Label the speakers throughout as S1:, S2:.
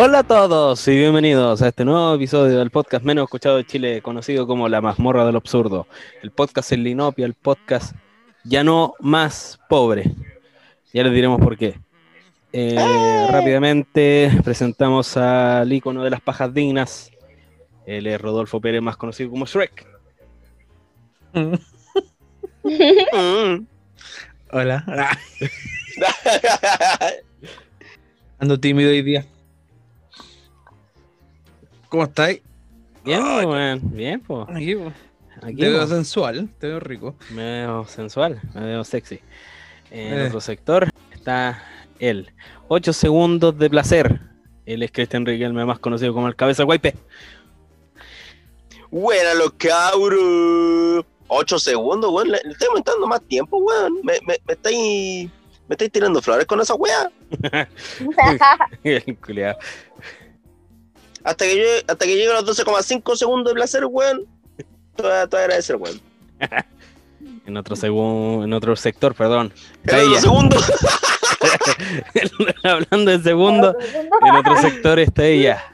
S1: Hola a todos y bienvenidos a este nuevo episodio del podcast menos escuchado de Chile, conocido como La Mazmorra del Absurdo. El podcast en Linopia, el podcast ya no más pobre. Ya les diremos por qué. Eh, rápidamente presentamos al ícono de las pajas dignas. Él es Rodolfo Pérez, más conocido como Shrek.
S2: Hola. Ando tímido hoy día. ¿Cómo estáis?
S1: Bien, pues, weón. Bien, pues.
S2: Aquí, po.
S1: Aquí
S2: Te veo
S1: pues,
S2: sensual, te veo rico.
S1: me veo sensual, me veo sexy. En
S2: Eh.
S1: otro sector está él. 8 segundos de placer. Él es Cristian Riquelme, más conocido como el Cabeza Guaype.
S3: Buena los cabros. 8 segundos, weón. Le, estoy aumentando más tiempo, weón. Me, me, me estáis. Me estáis tirando flores con esa wea.
S1: El culiao.
S3: Hasta que llegue, hasta que llegue a los 12,5 segundos de placer, weón. Te voy a agradecer, weón.
S1: En otro, segun- en otro sector, perdón.
S3: En los
S1: ella.
S3: segundos.
S1: Hablando de segundo, en otro sector está ella.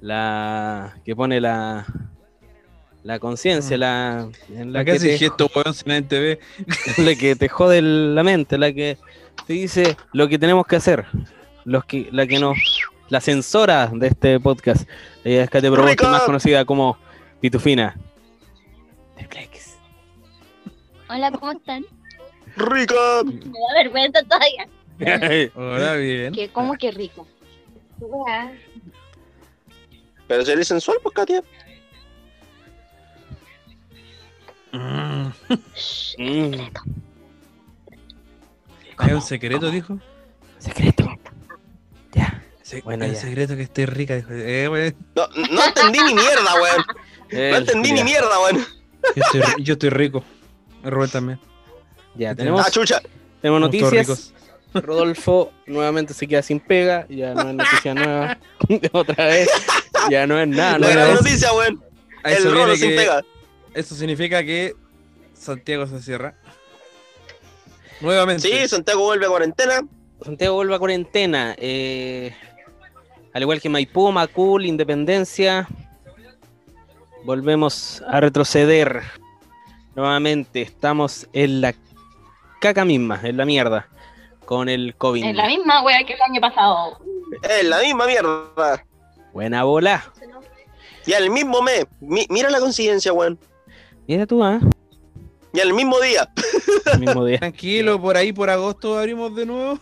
S1: La que pone la la conciencia, la, en la
S2: La
S1: que te,
S2: gesto, weón, si nadie te ve.
S1: la que te jode la mente, la que te dice lo que tenemos que hacer. Los que, la que nos, la censora de este podcast. Ella es Kate Proboste, más conocida como Pitufina. Triplex.
S4: Hola, ¿cómo están?
S3: Rica.
S4: Me da vergüenza todavía.
S2: Hola, bien.
S4: ¿Qué, ¿Cómo que rico?
S3: Pero si eres sensual, pues, Katia.
S2: Mm.
S1: Mm,
S2: Hay un secreto, dijo.
S1: secreto.
S2: Se-
S1: Bueno,
S2: el
S1: ya.
S2: secreto que esté rica, dijo. Eh.
S3: No, no entendí ni mierda, weón. No
S1: El
S3: entendí ni mierda, weón.
S2: Yo estoy, yo estoy rico. Rubén también.
S1: Ya, tenemos,
S3: Ah, chucha.
S1: tenemos noticias. Rodolfo nuevamente se queda sin pega, ya no es noticia nueva. Otra vez, ya no es nada
S3: La gran noticia, weón.
S2: A
S3: El
S2: viene
S3: sin
S2: que-
S3: pega.
S2: eso significa que Santiago se cierra. Nuevamente.
S3: Sí, Santiago vuelve a cuarentena.
S1: Santiago vuelve a cuarentena. eh, al igual que Maipú, Macul, Independencia, volvemos a retroceder. Nuevamente, estamos en la caca misma, en la mierda, con el COVID.
S4: Es la misma wea que el año pasado.
S3: Es la misma mierda.
S1: Buena bola.
S3: Y al mismo mes. Mi- mira la coincidencia, weón.
S1: Mira tú, ¿ah?
S3: Y al mismo día.
S1: El mismo día.
S2: Tranquilo, por ahí por agosto abrimos de nuevo.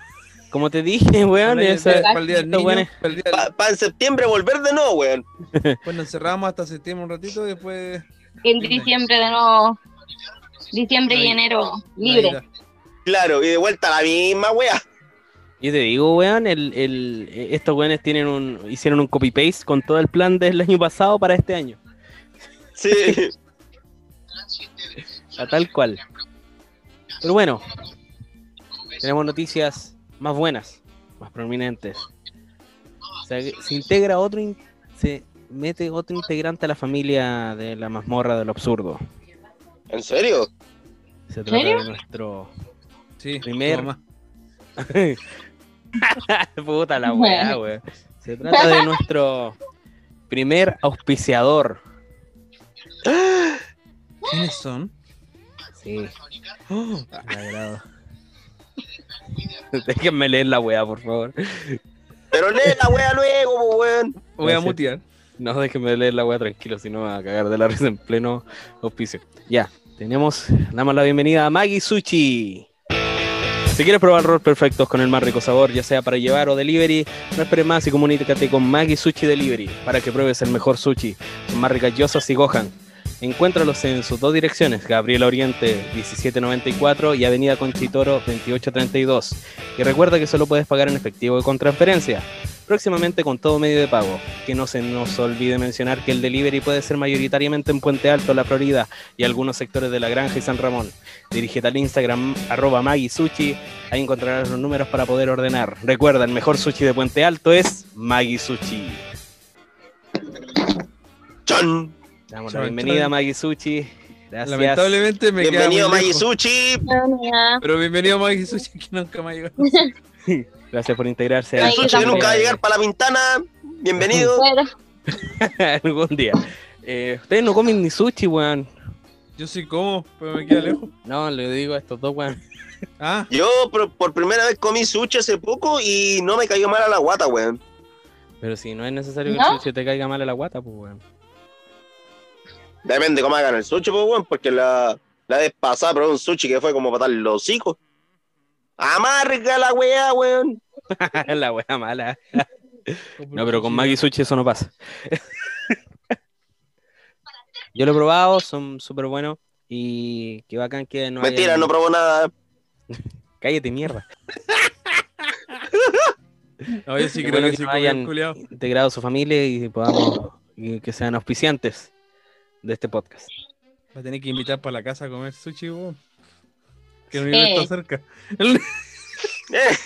S1: Como te dije, weón,
S2: Para el
S1: esa-
S2: día- para el día del
S1: estos
S2: niño,
S1: weones-
S2: para el día del-
S3: Para en septiembre volver de nuevo, weón.
S2: Nos encerramos hasta septiembre un ratito y después.
S4: En diciembre de nuevo. Diciembre y enero. Libre.
S3: Claro, y de vuelta a la misma, weá.
S1: Yo te digo, weón, el, el- estos weones tienen un, hicieron un copy-paste con todo el plan del año pasado para este año.
S3: Sí.
S1: A tal cual. Pero bueno, tenemos noticias más buenas, más prominentes. O sea, que se integra otro, in- se mete otro integrante a la familia de la mazmorra del absurdo.
S3: ¿En serio?
S1: Se trata
S4: ¿Serio?
S1: de nuestro
S2: Sí,
S1: Primer-. Puta la weá, weón. Se trata de nuestro primer auspiciador.
S2: ¿Quiénes son?
S1: Sí,
S2: Oh,
S1: me agrado. Déjenme leer la weá, por favor.
S3: Pero lee la weá luego, weón.
S2: voy a mutear.
S1: No, déjenme leer la weá tranquilo, si no me va a cagar de la risa en pleno auspicio. Ya, tenemos, damos la bienvenida a Maggie Sushi. Si quieres probar rolls perfectos con el más rico sabor, ya sea para llevar o delivery, no esperes más y comunícate con Maggie Sushi Delivery para que pruebes el mejor sushi, más ricas yosas y gohan. Encuéntralos en sus dos direcciones, Gabriela Oriente 1794 y Avenida Conchitoro 2832. Y recuerda que solo puedes pagar en efectivo y con transferencia. Próximamente con todo medio de pago. Que no se nos olvide mencionar que el delivery puede ser mayoritariamente en Puente Alto, La Florida y algunos sectores de La Granja y San Ramón. Dirígete al Instagram arroba Maggie Sushi, ahí encontrarás los números para poder ordenar. Recuerda, el mejor sushi de Puente Alto es Maggie Sushi.
S3: Chan.
S1: Damos
S2: Chan,
S1: la bienvenida a Maggie Sushi. Gracias.
S2: Lamentablemente me
S3: Bienvenido
S2: queda muy
S3: Maggie. Sushi.
S2: Pero bienvenido Maggie Sushi que nunca me ha llegado.
S1: Gracias por integrarse a
S3: El sushi que nunca va a llegar para la ventana. Bienvenido.
S1: Algún día. Eh, ustedes no comen ni sushi, weón.
S2: Yo sí como, pero me queda lejos.
S1: No, le digo a estos dos, weón.
S2: Ah,
S3: Yo por, por primera vez comí sushi hace poco y no me cayó mal a la guata, weón.
S1: Pero si no es necesario que el sushi te caiga mal en la guata, pues, weón.
S3: Depende cómo hagan el sushi, pues, weón, porque la, la vez pasada probé un sushi que fue como para dar los hocico. Amarga la weá, weón.
S1: la wea mala. No, pero con Maggie Sushi eso no pasa. Yo lo he probado, son súper buenos. Y qué bacán que no
S3: Mentira, no probó nada.
S1: Cállate, mierda.
S2: No, yo sí creo
S1: bueno
S2: que
S1: que
S2: sí
S1: no hayan-. Integrado a su familia y podamos y que sean auspiciantes de este podcast.
S2: Va a tener que invitar para la casa a comer sushi, weón. Que no
S4: Sí.
S2: está cerca.
S3: Eh,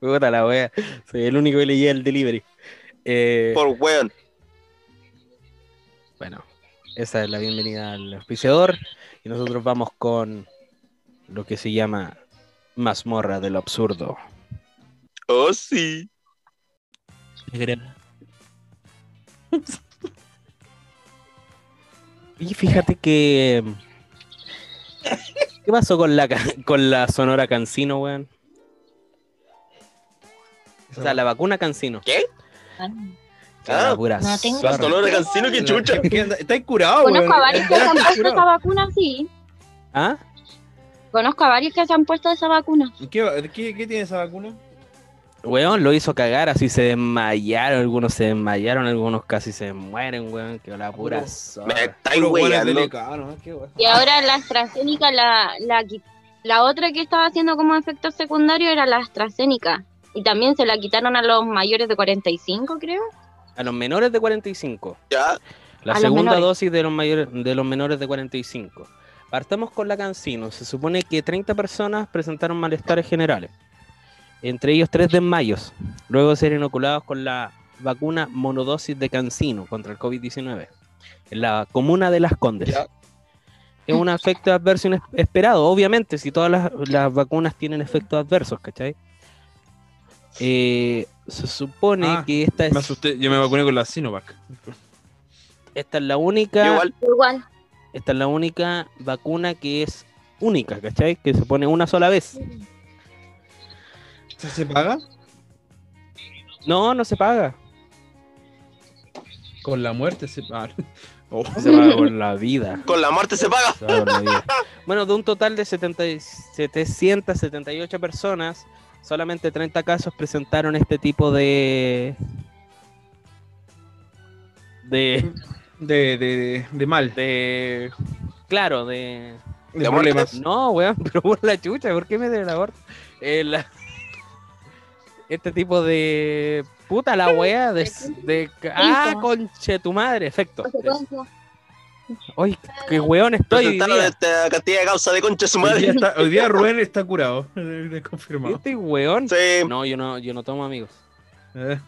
S1: Puta la wea. Soy el único que le llega el delivery. Eh,
S3: por weón.
S1: Bueno, esa es la bienvenida al auspiciador. Y nosotros vamos con lo que se llama mazmorra de lo absurdo.
S3: Oh, sí.
S1: Y fíjate que. ¿Qué pasó con la, con la Sonora Cancino, weón? O sea, la vacuna Cancino.
S4: ah,
S1: Ah,
S3: Ah,
S1: pura
S4: no tengo-.
S3: La sonora cancino, que chucha.
S2: ¿Qué anda? Está curado, weón.
S4: conozco a varios que se han puesto esa vacuna, sí.
S1: ¿Ah?
S4: Conozco a varios que se han puesto esa vacuna.
S2: ¿Qué, qué, qué tiene esa vacuna?
S1: Weón, lo hizo cagar, así se desmayaron, algunos se desmayaron, algunos casi se mueren, weón, que la pura zorra.
S3: Me estáis
S2: ¿no?
S4: Y ahora la AstraZeneca, la, la, la otra que estaba haciendo como efecto secundario era la AstraZeneca. Y también se la quitaron a los mayores de 45, creo.
S1: A los menores de 45.
S3: Ya.
S1: La
S4: A
S1: segunda dosis de los, mayores, de los menores de 45. Partamos con la Cancino. Se supone que 30 personas presentaron malestares generales. Entre ellos tres desmayos. Luego de ser inoculados con la vacuna monodosis de Cancino contra el COVID-19. En la comuna de Las Condes.
S3: Ya.
S1: Es un efecto adverso inesperado. esperado. Obviamente, si todas las, las vacunas tienen efectos adversos, ¿cachai? Eh, se supone
S2: Ah,
S1: que esta
S2: Me
S1: es,
S2: asusté, yo me vacuné con la Sinovac.
S1: esta es la única.
S3: Igual.
S4: Igual.
S1: Esta es la única vacuna que es única, ¿cachai? Que se pone una sola vez.
S2: ¿Se, se paga?
S1: No, no se paga.
S2: Con la muerte se paga. Oh.
S1: Se paga con la vida.
S3: Con la muerte se paga.
S1: Se paga con la vida. Bueno, de un total de 70 y- 778 personas, solamente 30 casos presentaron este tipo de. de.
S2: De, de, de mal.
S1: de. claro, de.
S2: De
S3: ¿De
S2: problemas.
S1: No, weón, pero por la chucha, ¿por qué me de la gorda? Eh, la- Este tipo de. Puta la wea de. de- ah, conche tu madre, efecto. Uy, qué weón estoy. hoy
S3: Presentaron
S1: día.
S3: esta cantidad de causa de concha su
S2: Hoy día,
S3: madre.
S2: está- hoy día Rubén está curado. Confirmado.
S1: Este weón.
S3: Sí.
S1: No, yo no, yo no tomo amigos.
S2: Eh,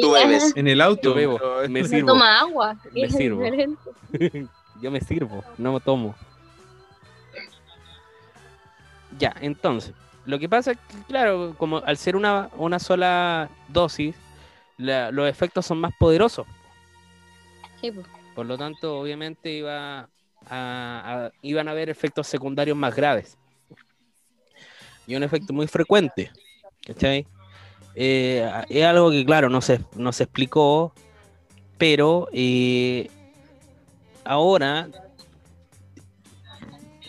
S3: Tú bebes.
S2: en el auto.
S1: Yo bebo,
S2: pero-
S1: me
S4: no
S1: sirvo.
S4: toma agua.
S1: Me sirvo. Yo me sirvo, no me tomo. Ya, entonces, lo que pasa es que, claro, como al ser una, una sola dosis, la- los efectos son más poderosos.
S4: Sí, pues.
S1: Por lo tanto, obviamente iba a- a- iban a haber efectos secundarios más graves. Y un efecto muy frecuente. ¿Cachai? Eh, es algo que, claro, no se, no se explicó, pero eh, ahora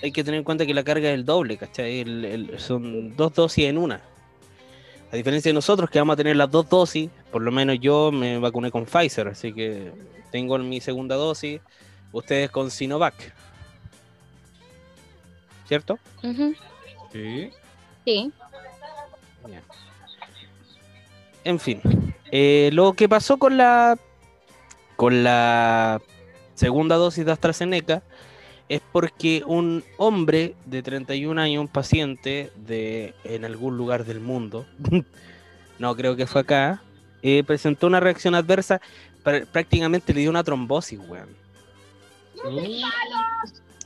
S1: hay que tener en cuenta que la carga es el doble, ¿cachai? El- el- son dos dosis en una. A diferencia de nosotros que vamos a tener las dos dosis, por lo menos yo me vacuné con Pfizer, así que tengo mi segunda dosis, ustedes con Sinovac. ¿Cierto?
S2: Sí.
S4: Sí.
S1: En fin, eh, lo que pasó con la con la segunda dosis de AstraZeneca es porque un hombre de 31 años, un paciente de en algún lugar del mundo, no creo que fue acá, eh, presentó una reacción adversa, pr- prácticamente le dio una trombosis, weón.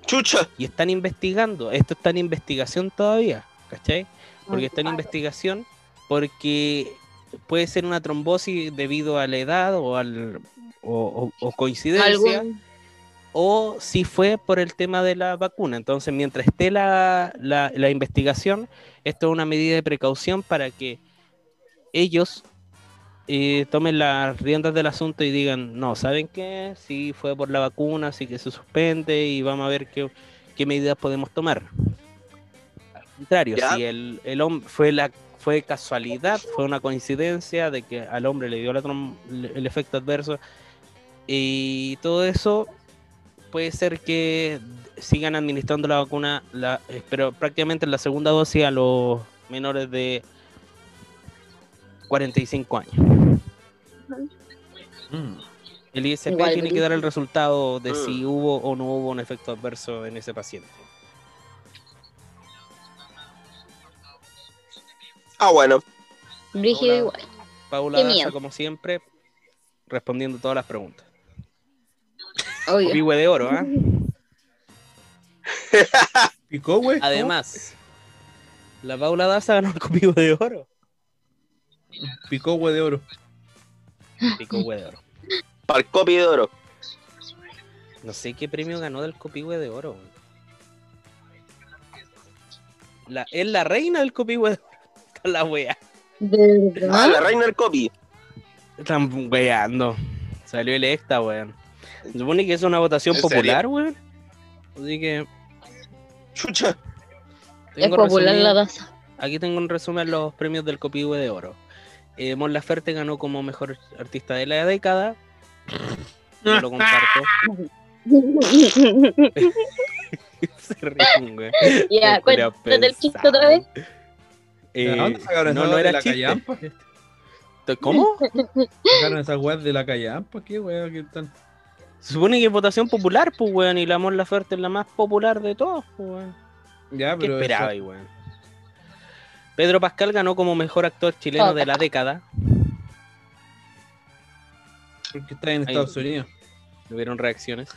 S3: Chucha.
S1: y están investigando. Esto está en investigación todavía, ¿cachai? porque está en investigación, porque puede ser una trombosis debido a la edad o, al, o, o- o coincidencia,
S4: Algún-
S1: o si fue por el tema de la vacuna. Entonces, mientras esté la, la- la investigación, esto es una medida de precaución para que ellos eh, tomen las riendas del asunto y digan, no, ¿saben qué? Si fue por la vacuna, así que se suspende y vamos a ver qué, qué medidas podemos tomar. Al contrario,
S3: Ya.
S1: si el, el hombre fue la fue casualidad, fue una coincidencia de que al hombre le dio la el efecto adverso y todo eso puede ser que sigan administrando la vacuna, la, eh, pero prácticamente la segunda dosis a los menores de 45 años.
S2: Mm.
S1: El ISP
S4: Igual,
S1: tiene que dar el resultado de
S3: Mm.
S1: si hubo o no hubo un efecto adverso en ese paciente.
S3: Ah, bueno.
S4: Brígido igual.
S1: Paula Daza, como siempre, respondiendo todas las preguntas.
S4: Obvio.
S1: Copihue de oro, ¿ah?
S2: ¿Picó, güey?
S1: Además, la Paula Daza ganó el copihue de oro.
S2: Picó, güey, de oro.
S1: Picahue de oro.
S3: Para el copy de oro.
S1: No sé qué premio ganó del copihue de oro. weón. La, es la reina del copihue de oro. Está la wea.
S4: ¿De
S3: Ah, la reina del copy.
S1: Están weando. Salió electa, weón. Se supone que es una votación
S3: ¿En
S1: popular, weón. Así que.
S3: Chucha.
S4: Es popular
S1: resumido-
S4: la taza.
S1: Aquí tengo un resumen los premios del Copihue de Oro. Eh, Mon Laferte ganó como mejor artista de la década. Yo lo comparto. Se ríen, güey.
S4: Ya, cuéntate el chiste
S1: pesado.
S4: otra vez.
S1: Eh,
S2: ¿De dónde sacaron
S1: no, no
S2: weá de
S1: era
S2: la
S1: chiste.
S2: callampa?
S1: ¿Cómo?
S2: Sacaron esa weá de la callampa, ¿qué weá? ¿Qué están?
S1: Se supone que es votación popular, pues, weón. Y la Mon Laferte es la más popular de todos, pues, weón.
S2: Ya,
S1: ¿Qué
S2: pero.
S1: esperaba,
S2: eso-
S1: weón? Pedro Pascal ganó como mejor actor chileno de la década.
S2: Porque está en
S1: Ahí-
S2: Estados Unidos.
S1: Hubieron reacciones.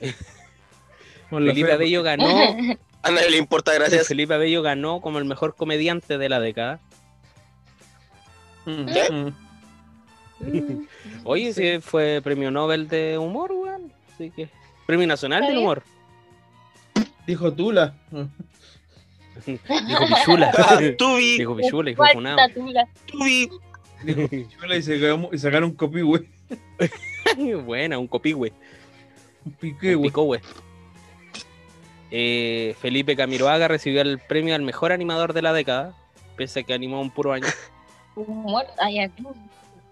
S1: Felipe
S2: fe-
S1: Abello ganó
S3: A nadie le importa, gracias.
S1: Felipe Abello ganó como el mejor comediante de la década.
S2: Mm,
S3: ¿Qué?
S1: Oye, sí, fue premio Nobel de humor, weón. Así que. Premio Nacional del humor.
S2: Dijo Tula.
S1: Dijo Pichula.
S3: Ah, Tubi,
S1: Dijo Pichula y fue funado.
S3: Tubi.
S2: Dijo Chula y, se cagó- y sacaron un.
S1: Buena, un copihue.
S2: Un pique,
S1: Un. Eh, Felipe Camiroaga recibió el premio al mejor animador de la década. Pese a que animó un puro año
S4: Humor. Ay, ay.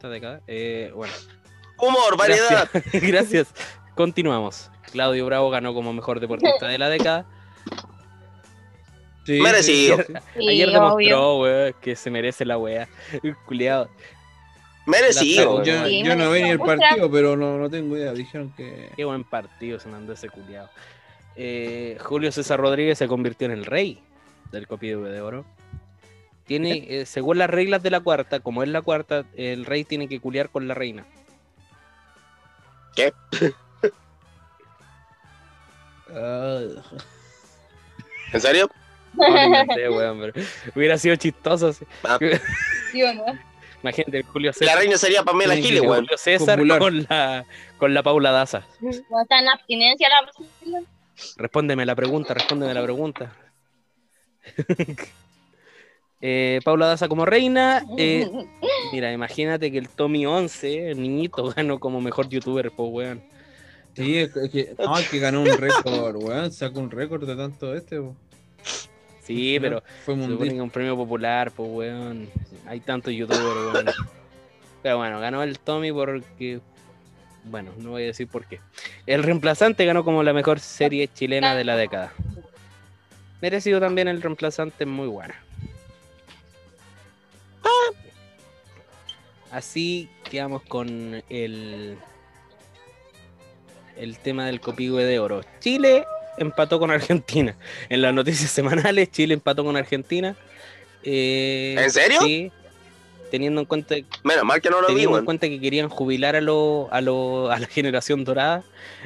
S1: Esta década. Eh, bueno,
S3: Humor, variedad.
S1: Gracias. Gracias. Continuamos. Claudio Bravo ganó como mejor deportista de la década.
S2: Sí,
S3: Merecido.
S2: sí, sí.
S4: Sí,
S1: Ayer demostró, que se merece la wea. Culeado.
S3: Merecido.
S1: La-
S2: Yo,
S4: Sí,
S2: yo no vi ni el partido, pero no, no tengo idea. Dijeron que.
S1: Qué buen partido se mandó ese culiado. Eh, Julio César Rodríguez se convirtió en el rey del copihue de oro. Tiene, eh, según las reglas de la cuarta, como es la cuarta, el rey tiene que culiar con la reina.
S2: Ah,
S3: ¿En serio?
S1: No, lo inventé, weón, pero hubiera sido chistoso. sí.
S3: Ah,
S4: ¿Sí o no?
S1: Imagínate el Julio
S3: La
S1: César.
S3: reina sería Pamela Giles, weón.
S1: Julio César
S2: Popular.
S1: con la, con la Paula Daza.
S4: No está en abstinencia la.
S1: Respóndeme la pregunta, respóndeme la pregunta. Eh, Paula Daza como reina. eh, mira, imagínate que el Tommy 11, el niñito, ganó como mejor youtuber, pues, weón.
S2: sí, es que, que- no, es que ganó un récord, weón. Sacó un récord de tanto este, weón.
S1: Sí, pero
S2: Fue
S1: se un premio popular, pues, weón. Hay tantos youtubers, weón. Pero bueno, ganó el Tommy porque. Bueno, no voy a decir por qué. El reemplazante ganó como la mejor serie chilena de la década. Merecido también el reemplazante, muy buena. Así quedamos con el. El tema del copihue de oro. Chile empató con Argentina. En las noticias semanales, Chile empató con Argentina. Eh,
S3: ¿En serio?
S1: Sí. Teniendo en cuenta,
S3: Menos mal que no lo vi,
S1: teniendo en cuenta que querían jubilar a, lo, a, lo- a la generación dorada,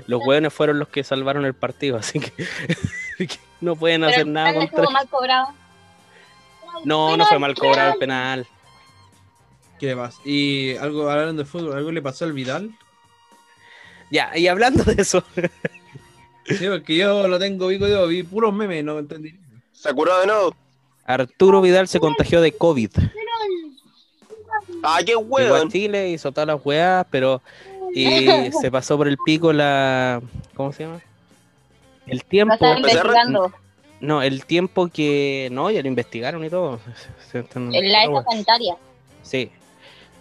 S1: los hueones fueron los que salvaron el partido, así que, no pueden hacer
S4: Pero
S1: nada contra
S4: estuvo mal cobrado.
S1: No, no fue mal cobrado el penal.
S2: ¿Qué más? Y algo hablando de fútbol, ¿algo le pasó al Vidal?
S1: Ya, y hablando de eso,
S2: Sí, porque yo lo tengo vivo, yo vi puros memes, no entendí.
S3: ¿Se curó de nuevo?
S1: Arturo Vidal se contagió de COVID.
S3: Ah, qué
S1: Llegó a. Chile, hizo todas las weas, pero y se pasó por el pico la. ¿Cómo se llama? El
S4: Lo
S1: tiempo.
S4: están
S3: PCR.
S4: investigando.
S1: No, el tiempo que. No, ya lo investigaron y todo.
S4: En la esta sanitaria.
S1: Sí.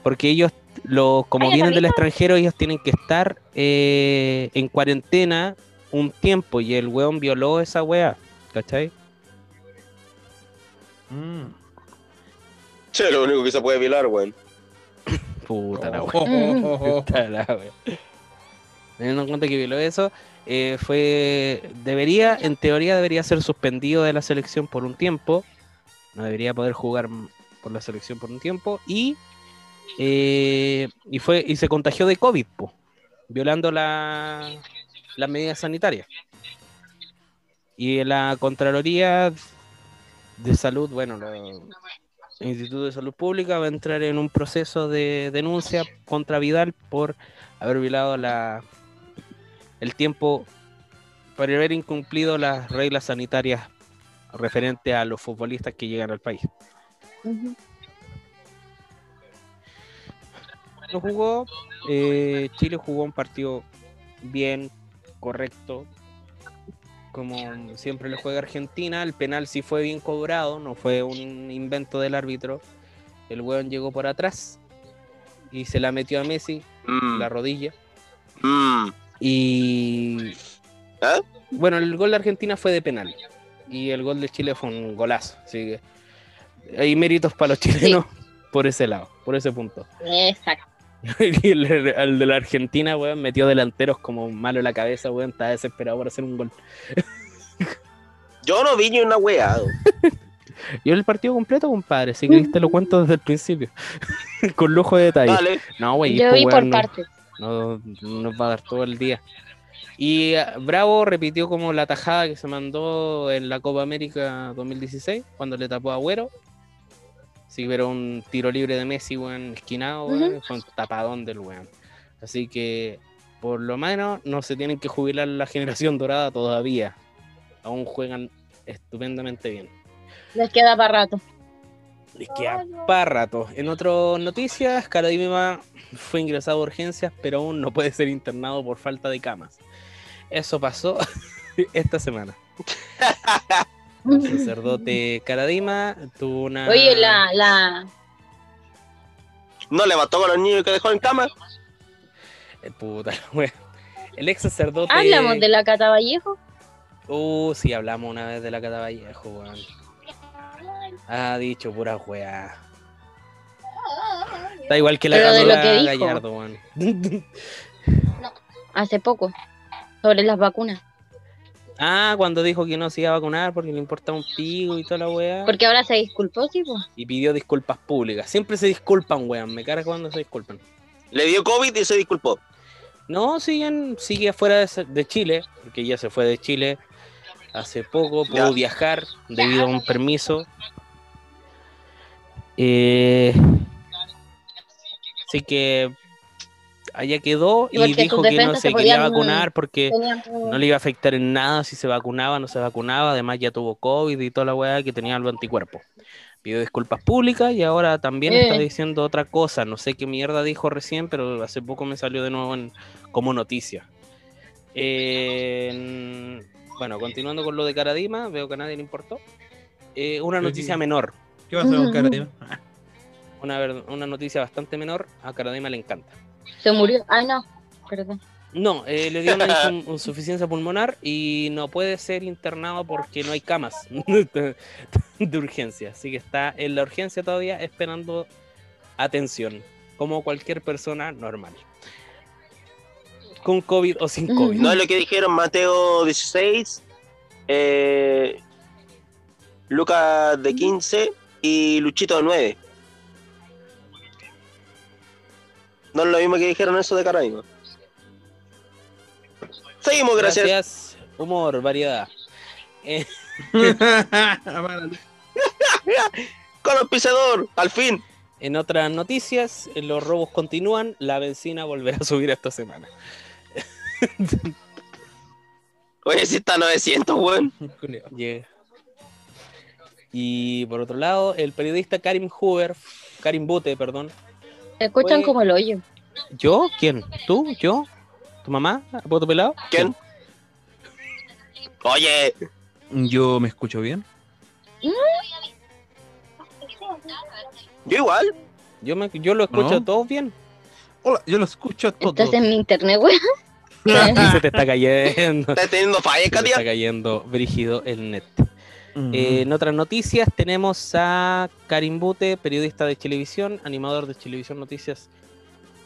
S1: Porque ellos, los, como
S4: Ay,
S1: vienen del
S4: ¿la
S1: extranjero, ellos tienen que estar eh, en cuarentena un tiempo. Y el weón violó esa wea. ¿Cachai?
S2: Mm.
S3: Che, lo único que se puede violar, weón.
S1: Puta la
S2: Oh,
S1: wea.
S2: oh, oh, oh.
S1: Puta la wea. Teniendo en cuenta que violó eso, eh, fue. Debería, en teoría, debería ser suspendido de la selección por un tiempo. No debería poder jugar por la selección por un tiempo. Y. eh, y fue y se contagió de COVID, po, violando la, las medidas sanitarias. Y la Contraloría de Salud, bueno, la- el Instituto de Salud Pública va a entrar en un proceso de denuncia contra Vidal por haber violado la, el tiempo, por haber incumplido las reglas sanitarias referente a los futbolistas que llegan al país. No jugó, eh, Chile jugó un partido bien, correcto, como siempre le juega Argentina, el penal sí fue bien cobrado, no fue un invento del árbitro, el weón llegó por atrás y se la metió a Messi,
S3: Mm,
S1: la rodilla,
S3: mm.
S1: Y
S3: ¿Ah?
S1: bueno, el gol de Argentina fue de penal y el gol de Chile fue un golazo, así que hay méritos para los chilenos por ese lado, por ese punto.
S4: Exacto.
S1: Y el, el de la Argentina, weón, metió delanteros como malo en la cabeza, weón, está desesperado por hacer un gol.
S3: Yo no vi ni una weá.
S1: Yo el partido completo, compadre, si querés te lo cuento desde el principio, con lujo de detalle.
S3: Dale.
S1: No, güey,
S4: Yo
S1: pues,
S4: vi
S1: weón,
S4: por
S1: no,
S4: partes.
S1: No, no nos va a dar todo el día. Y ah, Bravo repitió como la tajada que se mandó en la Copa América 2016, cuando le tapó a Agüero. Sí, pero un tiro libre de Messi, weón, esquinado, weón, fue un tapadón del weón. Así que, por lo menos, no se tienen que jubilar la generación dorada todavía. Aún juegan estupendamente bien.
S4: Les queda para rato.
S1: Les queda para rato. En otras noticias, Caradima fue ingresado a urgencias, pero aún no puede ser internado por falta de camas. Eso pasó esta semana. El sacerdote Caradima tuvo una.
S4: Oye, la, la,
S3: No le mató con los niños que dejó en cama.
S1: Eh, puta la. El ex sacerdote.
S4: hablamos de la Cata Vallejo.
S1: Uh, sí, hablamos una vez de la Cata Vallejo, weón. Ha dicho pura weá. Está igual que la
S4: Pero de lo que dijo.
S1: Gallardo, weón.
S4: hace poco sobre las vacunas.
S1: Ah, cuando dijo que no se iba a vacunar porque le importaba un pico y toda la weá.
S4: Porque ahora se disculpó, sí, pues.
S1: Y pidió disculpas públicas. Siempre se disculpan, weón. Me carga cuando se disculpan.
S3: Le dio COVID y se disculpó.
S1: No, siguen, sigue afuera de, de Chile, porque ya se fue de Chile hace poco, pudo
S3: Ya.
S1: viajar debido a un permiso. Eh, así que allá quedó
S4: Y
S1: dijo que no se
S4: se
S1: quería
S4: podían-
S1: vacunar porque
S4: Tenían-
S1: no le iba a afectar en nada si se vacunaba, no se vacunaba. Además, ya tuvo COVID y toda la weá que tenía los anticuerpos. Pidió disculpas públicas y ahora también
S4: Eh.
S1: está diciendo otra cosa. No sé qué mierda dijo recién, pero hace poco me salió de nuevo en- como noticia. Eh, en- bueno, continuando con lo de Caradima, veo que a nadie le importó. Eh, una noticia
S2: sí.
S1: menor,
S2: ¿Qué pasa con Caradima?
S1: una, ver- una noticia bastante menor. A Caradima le encanta.
S4: Se murió. Ay, no. Perdón.
S1: No, eh, le dio una insuficiencia pulmonar y no puede ser internado porque no hay camas de urgencia. Así que está en la urgencia todavía esperando atención, como cualquier persona normal. Con COVID o sin COVID.
S3: No es lo que dijeron Mateo 16, eh, Lucas de 15 y Luchito de 9. No es lo mismo que dijeron eso de Caraíba. Seguimos, gracias.
S1: Gracias. Humor, variedad. Eh,
S3: al auspiciador, al fin.
S1: En otras noticias, los robos continúan, la benzina volverá a subir esta semana.
S3: Oye, si está a 900, weón.
S1: Yeah. Y por otro lado, el periodista Karim Hoover, Karim Bute, perdón.
S4: Se escuchan como el hoyo.
S1: ¿Yo? ¿Quién? ¿Tú? ¿Yo? ¿Tu mamá? ¿Poto pelado?
S3: ¿Quién? Oye,
S2: Yo me escucho bien.
S3: yo igual.
S1: Yo, me, yo lo escucho
S2: ¿No?
S1: a todos bien.
S2: Hola, yo lo escucho a todos.
S4: Estás en mi internet, güey.
S1: Y se te está cayendo.
S3: ¿Estás teniendo falla,
S1: Se te está cayendo brígido el net. Eh, en otras noticias tenemos a Karim Bute, periodista de Televisión, animador de Televisión Noticias.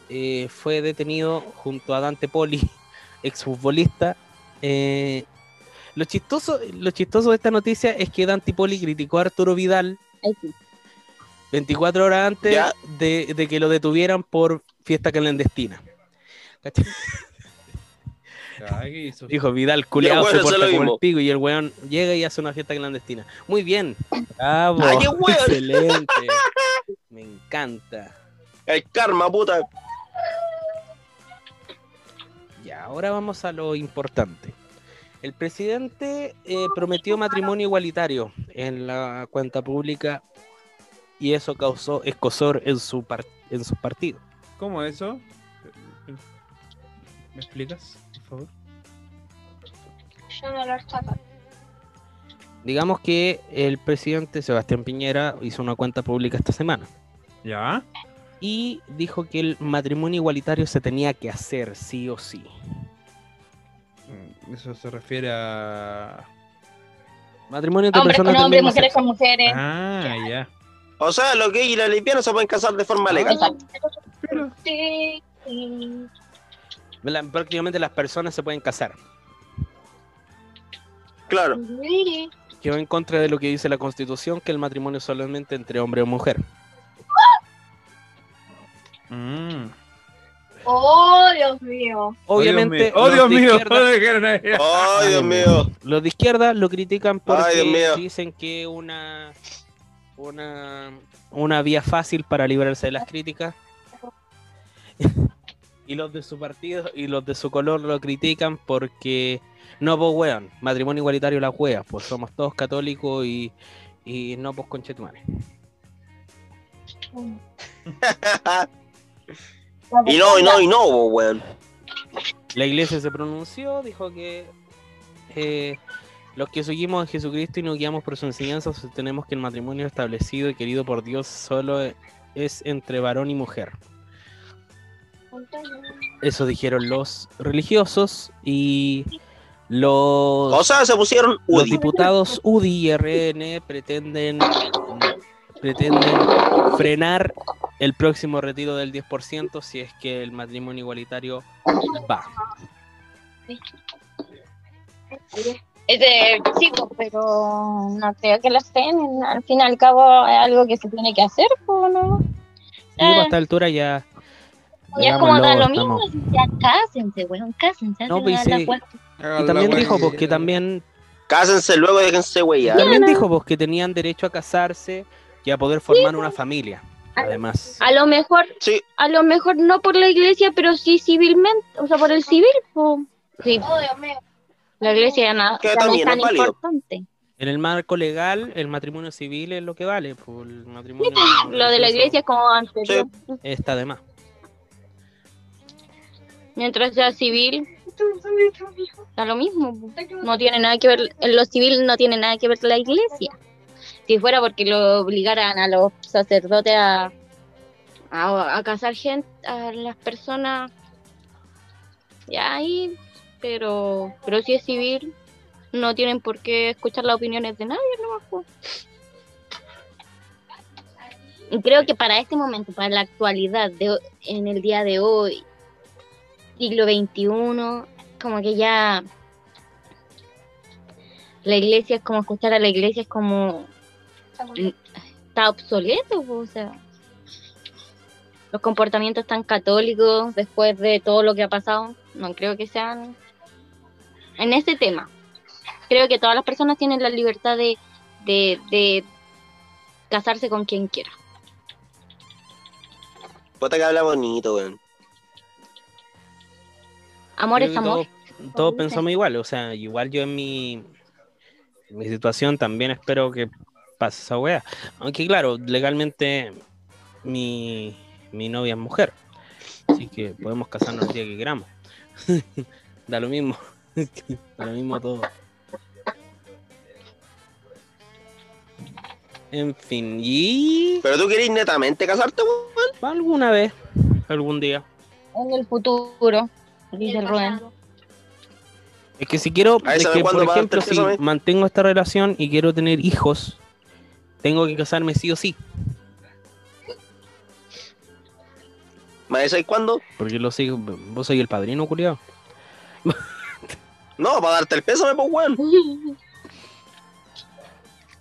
S1: Eh, fue detenido junto a Dante Poli, exfutbolista. Eh, lo, chistoso, lo chistoso de esta noticia es que Dante Poli criticó a Arturo Vidal
S4: Ay, sí.
S1: 24 horas antes de, de que lo detuvieran por fiesta clandestina. ¿Cachai?
S2: ¿Qué hizo?
S1: Dijo Vidal, culiado,
S3: Ya,
S1: se porta como
S3: mismo.
S1: el pico y el weón llega y hace una fiesta clandestina. Muy bien. Bravo.
S3: Ay, qué weón.
S1: Excelente. Me encanta.
S3: El karma, puta.
S1: Ya, ahora vamos a lo importante. El presidente eh, prometió matrimonio igualitario en la cuenta pública y eso causó escosor en su par- en su partido.
S2: ¿Cómo eso? ¿Me explicas, por favor?
S1: Digamos que el presidente Sebastián Piñera hizo una cuenta pública esta semana
S2: ¿Ya?
S1: y dijo que el matrimonio igualitario se tenía que hacer sí o sí.
S2: Mm, Eso se refiere a...
S1: Matrimonio entre
S4: Hombres
S1: personas
S4: con hombres, mujeres
S1: sexo.
S4: con mujeres.
S2: Ah, ya.
S3: O sea, los gays y las lesbianas se pueden casar de forma legal.
S4: Exacto.
S1: La- prácticamente las personas se pueden casar.
S3: Claro.
S1: Que va en contra de lo que dice la constitución, que el matrimonio es solamente entre hombre o mujer.
S2: Mm.
S4: Oh, Dios mío.
S1: Obviamente,
S2: ¡Oh, Dios
S1: los de
S2: mío!
S3: Ay, Dios mío.
S1: los de izquierda lo critican porque dicen que una, una, una vía fácil para librarse de las críticas. Y los de su partido y los de su color lo critican porque no, pues weón, matrimonio igualitario las weas, pues somos todos católicos y, y no pues conchetumanes.
S3: y no, y no, y no, bo, weón.
S1: La iglesia se pronunció, dijo que eh, los que seguimos a Jesucristo y nos guiamos por su enseñanza sostenemos que el matrimonio establecido y querido por Dios solo es entre varón y mujer. Eso dijeron los religiosos y los,
S3: O sea, se pusieron
S1: los diputados UDI y RN pretenden, pretenden frenar el próximo retiro del 10% si es que el matrimonio igualitario va.
S4: Pues, pero no creo que lo estén. Al fin y al cabo es algo que se tiene que hacer, pues, ¿no?
S1: Sí, pues, a esta altura ya.
S4: Ya es como da lo mismo, ya cásense, weón, cásense.
S1: No,
S4: hacen
S1: pues,
S4: la
S1: sí. Y también dijo pues que también,
S3: Cásense luego, déjense huella.
S1: también dijo pues que tenían derecho a casarse y a poder formar una familia. Además,
S4: A lo mejor,
S3: Sí,
S4: a lo mejor no por la iglesia, pero sí civilmente, o sea, por el civil, pues. Sí. La iglesia ya,
S3: Que
S4: ya no es
S3: también
S4: tan
S3: es
S4: importante.
S1: en el marco legal, el matrimonio civil es lo que vale. Pues, el matrimonio
S4: Lo de la iglesia es como anterior.
S1: está de más.
S4: Mientras sea civil, da lo mismo. No tiene nada que ver, en lo civil no tiene nada que ver la iglesia. Si fuera porque lo obligaran a los sacerdotes a, a, a casar gente, a las personas, ya ahí, pero, pero si es civil, no tienen por qué escuchar las opiniones de nadie. Y creo que para este momento, para la actualidad, de, en el día de hoy, siglo XXI, como que ya la iglesia es como escuchar a la iglesia es como está obsoleto, o sea, los comportamientos tan católicos después de todo lo que ha pasado, no creo que sean en ese tema. Creo que todas las personas tienen la libertad de, de, de casarse con quien quiera.
S3: Puta que habla bonito, weón.
S4: Amor es amor.
S1: Todos, todos pensamos igual, o sea, igual yo en mi, en mi situación también espero que pase esa wea. Aunque claro, legalmente mi, mi novia es mujer, así que podemos casarnos el día que queramos. da lo mismo, da lo mismo todo. En fin, y
S3: Pero tú querés netamente casarte, weón.
S1: alguna vez, algún día.
S4: En el futuro, dice el Rubén.
S1: Es que si quiero, es que, por ejemplo, si mantengo esta relación y quiero tener hijos, tengo que casarme sí o sí.
S3: ¿Me decís cuándo?
S1: Porque lo sigo, vos soy el padrino, culiado.
S3: No, para darte el pésame, pues, weón.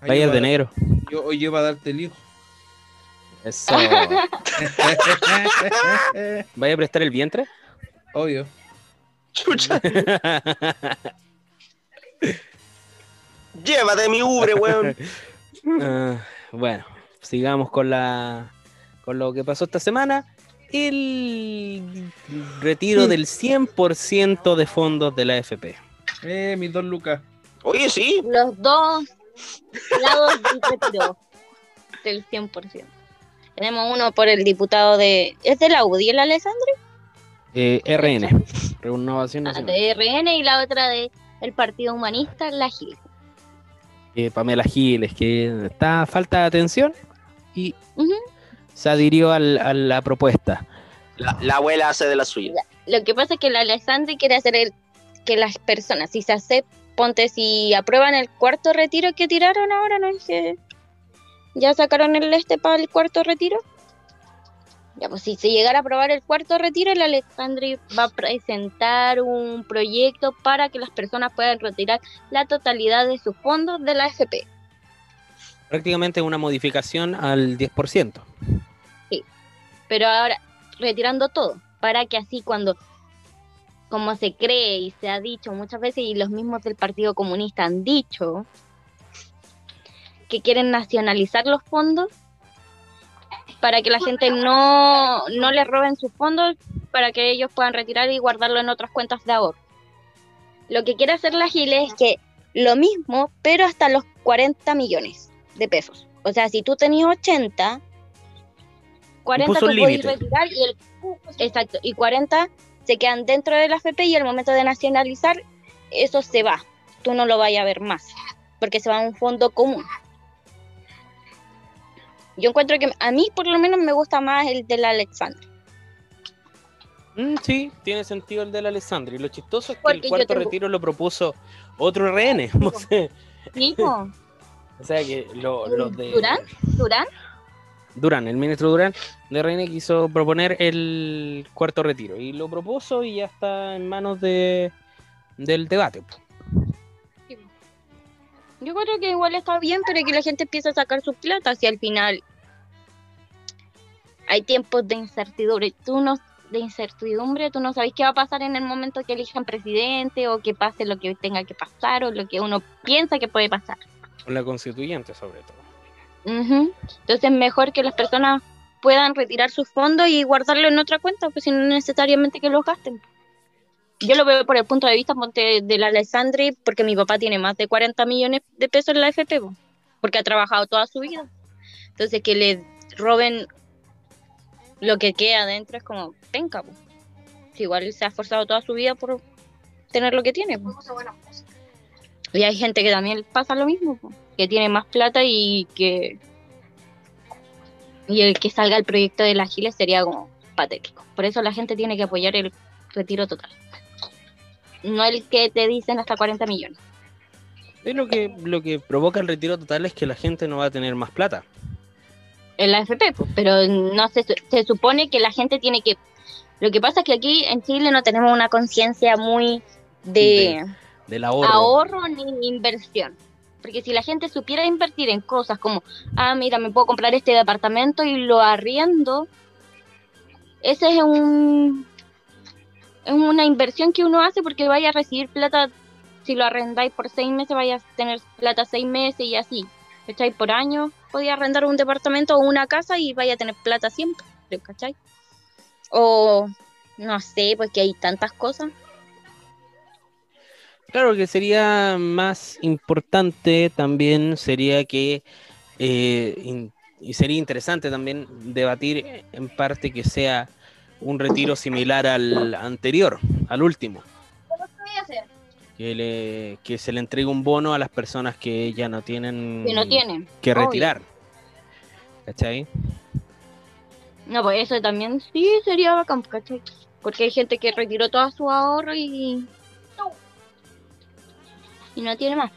S1: Vaya
S2: va-
S1: de negro.
S2: Yo, hoy yo iba a darte el hijo.
S1: Eso. ¿Vaya a prestar el vientre?
S2: Obvio.
S3: Chucha. Llévate mi ubre, weón.
S1: Ah, bueno, sigamos con la con lo que pasó esta semana. El retiro del 100% de fondos de la FP.
S2: Eh, mis dos lucas.
S3: Oye, sí.
S4: Los dos lados del retiro del 100%. Tenemos uno por el diputado de... ¿Es de la UDI el Alessandro?
S1: Eh, RN, Renovación
S4: Ah,
S1: Nacional.
S4: de RN y la otra de el Partido Humanista, la GIL.
S1: Eh, Pamela Giles, que está a falta de atención y se adhirió al- a la propuesta.
S3: La, la abuela hace de la suya.
S4: Lo que pasa es que el Alessandri quiere hacer el, que las personas, si se hace, ponte, si aprueban el cuarto retiro que tiraron ahora, ¿no es que ya sacaron el este para el cuarto retiro? Ya, pues si se llegara a aprobar el cuarto retiro, el Alessandri va a presentar un proyecto para que las personas puedan retirar la totalidad de sus fondos de la FP.
S1: Prácticamente una modificación al 10%.
S4: pero ahora retirando todo, para que así cuando, como se cree y se ha dicho muchas veces, y los mismos del Partido Comunista han dicho, que quieren nacionalizar los fondos para que la gente no, no les roben sus fondos, para que ellos puedan retirar y guardarlo en otras cuentas de ahorro. Lo que quiere hacer la Gile es que lo mismo, pero hasta los 40 millones de pesos. O sea, si tú tenías 80, 40
S1: puso
S4: tú
S1: límite.
S4: retirar y el exacto, y 40 se quedan dentro de la FP y al momento de nacionalizar eso se va. Tú no lo vayas a ver más, porque se va a un fondo común. Yo encuentro que a mí por lo menos me gusta más el del Alexander.
S1: Mm, sí, tiene sentido el del Alessandri. Lo chistoso es que
S4: Porque
S1: el cuarto
S4: tengo-
S1: retiro lo propuso otro sé.
S4: ¿Sí, po?
S1: O sea que lo- los de
S4: ¿Durán? ¿Durán?
S1: Durán, el ministro Durán de RN quiso proponer el cuarto retiro y lo propuso y ya está en manos de del debate.
S4: Yo creo que igual está bien, pero que la gente empiece a sacar su plata si al final hay tiempos de incertidumbre. Tú no, de incertidumbre, tú no sabes qué va a pasar en el momento que elijan presidente o que pase lo que tenga que pasar o lo que uno piensa que puede pasar.
S1: La constituyente sobre todo.
S4: Ujú. Entonces mejor que las personas puedan retirar sus fondos y guardarlo en otra cuenta, pues si no necesariamente que los gasten. Yo lo veo por el punto de vista ponte, del Alessandri, porque mi papá tiene más de 40 millones de pesos en la FP, po, porque ha trabajado toda su vida. Entonces que le roben lo que queda adentro es como penca, po. Si igual se ha esforzado toda su vida por tener lo que tiene. po. Y hay gente que también pasa lo mismo, po, que tiene más plata y que y el que salga el proyecto de la Giles sería como patético. Por eso la gente tiene que apoyar el retiro total. No el que te dicen hasta 40 millones.
S1: Y lo que lo que provoca el retiro total es que la gente no va a tener más plata.
S4: En la FP, pues, pero no se, se supone que la gente tiene que... Lo que pasa es que aquí en Chile no tenemos una conciencia muy de
S1: Del ahorro.
S4: ahorro ni inversión. Porque si la gente supiera invertir en cosas como, ah, mira, me puedo comprar este departamento y lo arriendo, ese es un es una inversión que uno hace porque vaya a recibir plata, si lo arrendáis por seis meses, vaya a tener plata seis meses y así. ¿Cachai? Por año podía arrendar un departamento o una casa y vaya a tener plata siempre, ¿cachai? O no sé, porque hay tantas cosas.
S1: Claro que sería más importante también, sería que, eh, in- y sería interesante también debatir en parte que sea un retiro similar al anterior, al último, que, le, que se le entregue un bono a las personas que ya no tienen
S4: Que no tienen.
S1: que
S4: obvio.
S1: retirar. ¿Cachai?
S4: No, pues eso también sí sería bacán, ¿cachai? Porque hay gente que retiró todo su ahorro y. Y no tiene más.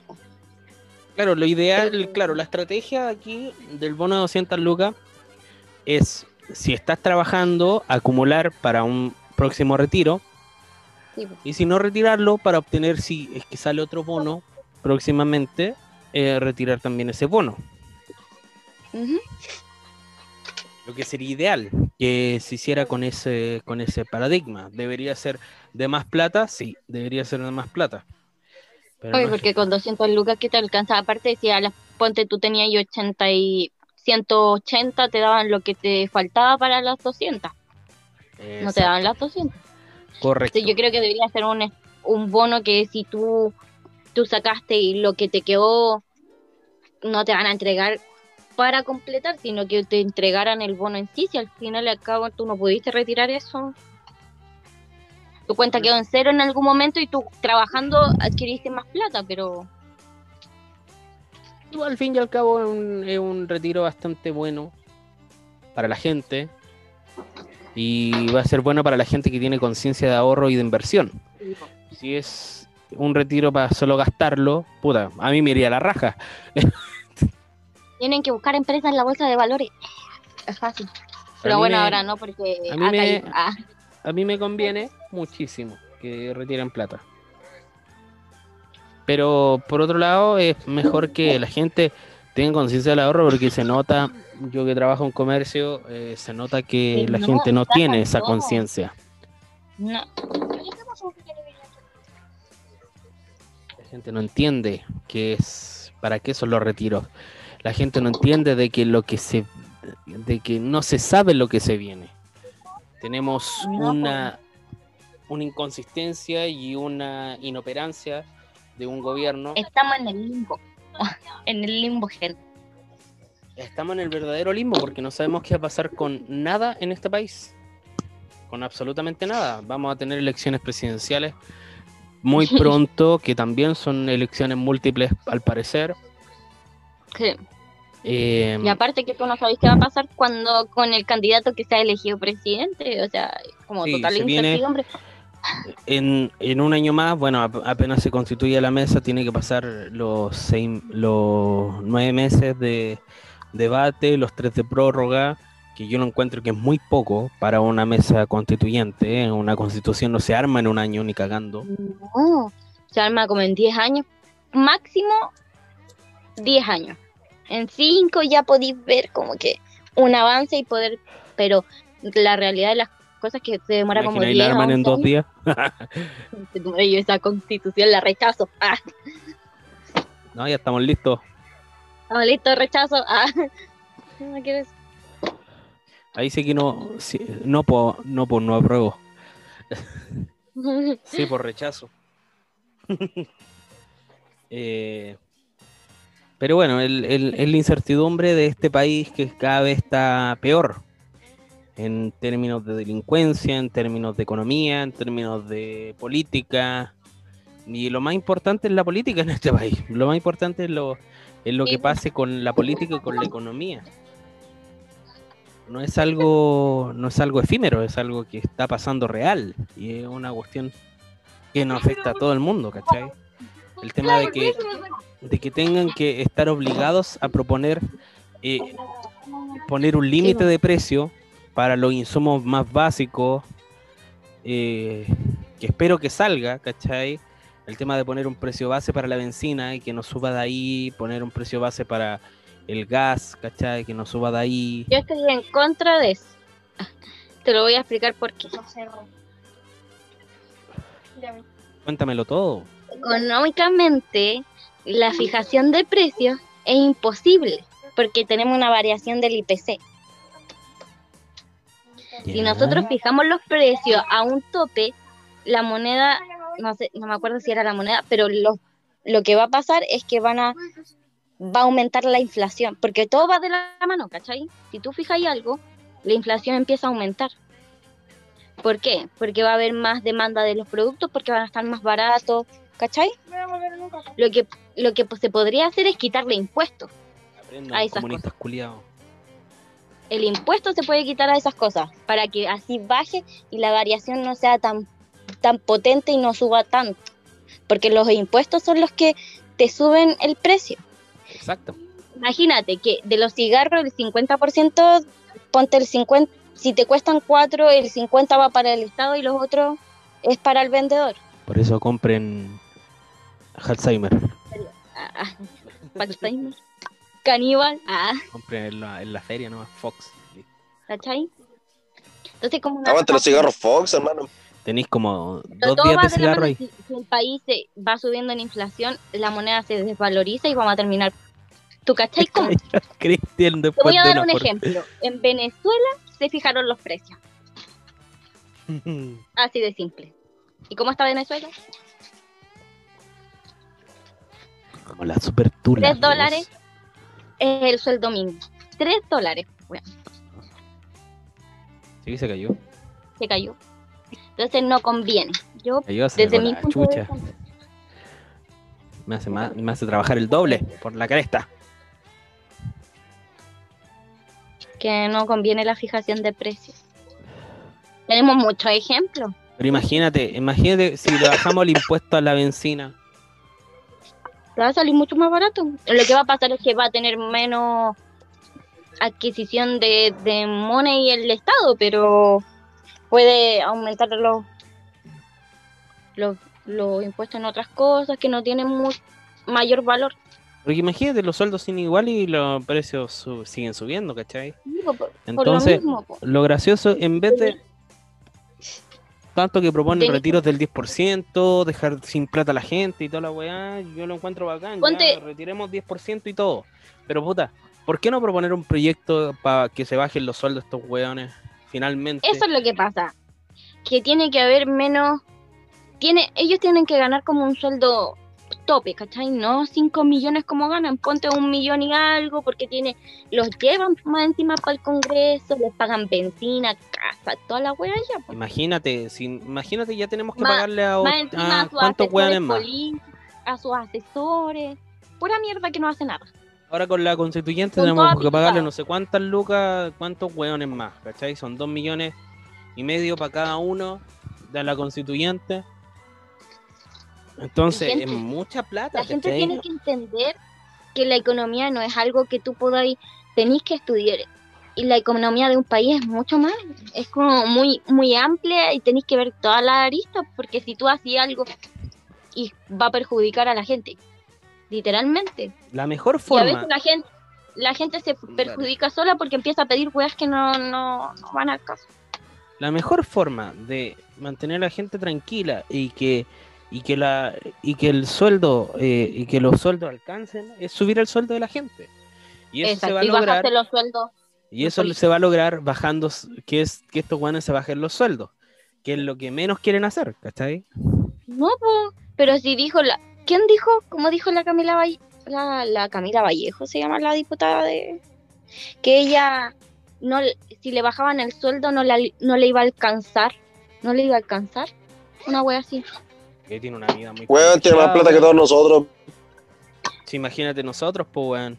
S1: Claro, lo ideal, claro, la estrategia aquí del bono de 200 lucas es, si estás trabajando, acumular para un próximo retiro
S4: Sí,
S1: y si no retirarlo para obtener, si es que sale otro bono próximamente, eh, retirar también ese bono. Lo que sería ideal que se hiciera con ese, con ese paradigma. ¿Debería ser de más plata? Sí, debería ser de más plata. Pero
S4: Oye,
S1: no es-
S4: porque con 200 lucas que te alcanza, aparte si a las ponte tú tenías y 80 y 180 te daban lo que te faltaba para las 200, no te daban las 200.
S1: Correcto.
S4: Entonces, yo creo que debería ser un, un bono que si tú, tú sacaste y lo que te quedó no te van a entregar para completar, sino que te entregaran el bono en sí, si al final y al cabo tú no pudiste retirar eso. Tu cuenta quedó en cero en algún momento y tú trabajando adquiriste más plata, pero
S1: al fin y al cabo es un, es un retiro bastante bueno para la gente y va a ser bueno para la gente que tiene conciencia de ahorro y de inversión. Si es un retiro para solo gastarlo, puta, a mí me iría a la raja.
S4: tienen que buscar empresas en la bolsa de valores. Es fácil. Pero bueno,
S1: me-
S4: ahora no, porque
S1: a mí
S4: ha
S1: me-
S4: caído. Ah,
S1: A mí me conviene muchísimo que retiren plata. Pero por otro lado, es mejor que la gente tenga conciencia del ahorro porque se nota, yo que trabajo en comercio, eh, se nota que la
S4: no,
S1: gente no tiene esa conciencia.
S4: no.
S1: La gente no entiende que es para qué son los retiros. La gente no entiende de que lo que se de que no se sabe lo que se viene. Tenemos
S4: No,
S1: una una inconsistencia y una inoperancia de un gobierno.
S4: Estamos en el limbo. En el limbo, gente.
S1: Estamos en el verdadero limbo porque no sabemos qué va a pasar con nada en este país. Con absolutamente nada. Vamos a tener elecciones presidenciales muy pronto, que también son elecciones múltiples al parecer.
S4: Sí.
S1: Eh,
S4: Y aparte que tú no sabes qué va a pasar cuando con el candidato que sea elegido presidente, o sea, como
S1: Sí,
S4: total
S1: se viene-
S4: incertidumbre.
S1: En, en un año más, bueno, ap- apenas se constituye la mesa, tiene que pasar los, seis, los nueve meses de debate, los tres de prórroga, que yo no encuentro que es muy poco para una mesa constituyente. ¿eh? Una constitución no se arma en un año ni cagando.
S4: No, se arma como en 10 años, máximo 10 años. En 5 ya podéis ver como que un avance y poder, pero la realidad de las cosas que se demora como
S1: Imagina, y
S4: 10
S1: la arman en
S4: 11
S1: dos días.
S4: Yo esa constitución la rechazo. Ah,
S1: No, ya estamos listos.
S4: estamos listos, rechazo. Ah. No quieres.
S1: Ahí sí que no, sí, no, po, no, pues no apruebo. Sí, por rechazo. Eh, pero bueno, el, el- es la incertidumbre de este país que cada vez está peor en términos de delincuencia, en términos de economía, en términos de política. Y lo más importante es la política en este país. Lo más importante es lo, es lo que pase con la política y con la economía. No es algo, no es algo efímero, es algo que está pasando real. Y es una cuestión que nos afecta a todo el mundo, ¿cachai? El tema de que, de que tengan que estar obligados a proponer eh, poner un límite de precio para los insumos más básicos, eh, que espero que salga, ¿cachai? El tema de poner un precio base para la benzina y que no suba de ahí, poner un precio base para el gas, ¿cachai? Que no suba de ahí.
S4: Yo estoy en contra de eso. Ah, Te lo voy a explicar por qué.
S1: Cuéntamelo todo.
S4: Económicamente, la fijación de precios es imposible porque tenemos una variación del IPC. Si nosotros fijamos los precios a un tope, la moneda, no sé, no me acuerdo si era la moneda, pero lo, lo que va a pasar es que van a va a aumentar la inflación, porque todo va de la mano, ¿cachai? Si tú fijas ahí algo, la inflación empieza a aumentar. ¿Por qué? Porque va a haber más demanda de los productos, porque van a estar más baratos, ¿cachai? Lo que, lo que se podría hacer es quitarle impuestos.
S1: Aprendan,
S4: a esas
S1: culiados.
S4: El impuesto se puede quitar a esas cosas para que así baje y la variación no sea tan, tan potente y no suba tanto. Porque los impuestos son los que te suben el precio.
S1: Exacto.
S4: Imagínate que de los cigarros el 50%, ponte el 50, si te cuestan 4, el 50 va para el Estado y los otros es para el vendedor.
S1: Por eso compren Alzheimer.
S4: Ah, ah, Alzheimer. Caníbal, ah,
S1: Compren en la, en la feria, ¿no? Fox.
S4: ¿cachai? Entonces como una
S3: Aguante los cigarros Fox, hermano.
S1: Tenéis como dos
S4: todo
S1: días
S4: va
S1: de cigarro
S4: mano.
S1: ahí.
S4: Si, si el país se va subiendo en inflación, la moneda se desvaloriza y vamos a terminar. ¿Tú cachai cómo?
S1: Cristian
S4: Te voy a dar un
S1: por-
S4: ejemplo. En Venezuela se fijaron los precios. Así de simple. ¿Y cómo está Venezuela?
S1: Como la super tula.
S4: Tres dólares. Es el sueldo mínimo. Tres dólares. Bueno,
S1: Sí, se cayó.
S4: se cayó. Entonces no conviene. Yo, desde mi punto de
S1: chucha.
S4: vista,
S1: Me hace, ma- me hace trabajar el doble por la cresta.
S4: que no conviene la fijación de precios. Tenemos muchos ejemplos.
S1: Pero imagínate, imagínate si le bajamos el impuesto a la benzina.
S4: Va a salir mucho más barato. Lo que va a pasar es que va a tener menos adquisición de, de money el Estado, pero puede aumentar los, los, los impuestos en otras cosas que no tienen mu- mayor valor.
S1: Porque imagínate, los sueldos siguen igual y los precios siguen subiendo, ¿cachai?
S4: Por, por lo
S1: Entonces,
S4: mismo.
S1: Lo gracioso, en vez de tanto que proponen retiros del 10%, dejar sin plata a la gente y toda la weá, yo lo encuentro bacán.
S4: Ponte-
S1: Ya, retiremos 10% y todo. Pero puta, ¿por qué no proponer un proyecto para que se bajen los sueldos de estos weones? Finalmente.
S4: Eso es lo que pasa. Que tiene que haber menos. Tiene, ellos tienen que ganar como un sueldo tope, ¿cachai? No 5 millones como ganan, ponte un millón y algo, porque tiene, los llevan más encima para el Congreso, les pagan benzina, casa, toda la wea ya. po.
S1: Imagínate, si, imagínate, ya tenemos que
S4: Más-
S1: pagarle a,
S4: Más
S1: a
S4: a sus
S1: cuántos
S4: asesores
S1: weones más.
S4: a sus asesores, pura mierda que no hace nada.
S1: Ahora con la constituyente
S4: Son
S1: tenemos que pagarle no sé cuántas lucas, cuántos hueones más, ¿cachai? Son dos millones y medio para cada uno de la constituyente. Entonces, es mucha plata,
S4: La gente tiene que entender que la economía no es algo que tú podáis, tenéis que estudiar. Y la economía de un país es mucho más, es como muy muy amplia y tenéis que ver todas las aristas, porque si tú haces algo y va a perjudicar a la gente, literalmente.
S1: La mejor
S4: Y a
S1: forma,
S4: veces la gente la gente se perjudica sola porque empieza a pedir weas que no, no, no van al caso.
S1: la mejor forma de mantener a la gente tranquila y que y que la y que el sueldo eh, y que los sueldos alcancen es subir el sueldo de la gente. Y eso se
S4: Exacto,
S1: va a lograr
S4: los sueldos.
S1: Y eso
S4: políticos.
S1: se va a lograr bajando, que es que estos guanes se bajen los sueldos, que es lo que menos quieren hacer, ¿cachai?
S4: No, pero si dijo la... ¿Quién dijo? ¿Cómo dijo la Camila Valle... la, la Camila Vallejo se llama la diputada de... Que ella, no si le bajaban el sueldo no, la, no le iba a alcanzar. No le iba a alcanzar. Una wea así.
S1: Que tiene una vida muy
S3: Weón, tiene más plata que todos nosotros.
S1: Sí, imagínate nosotros, pues, weón.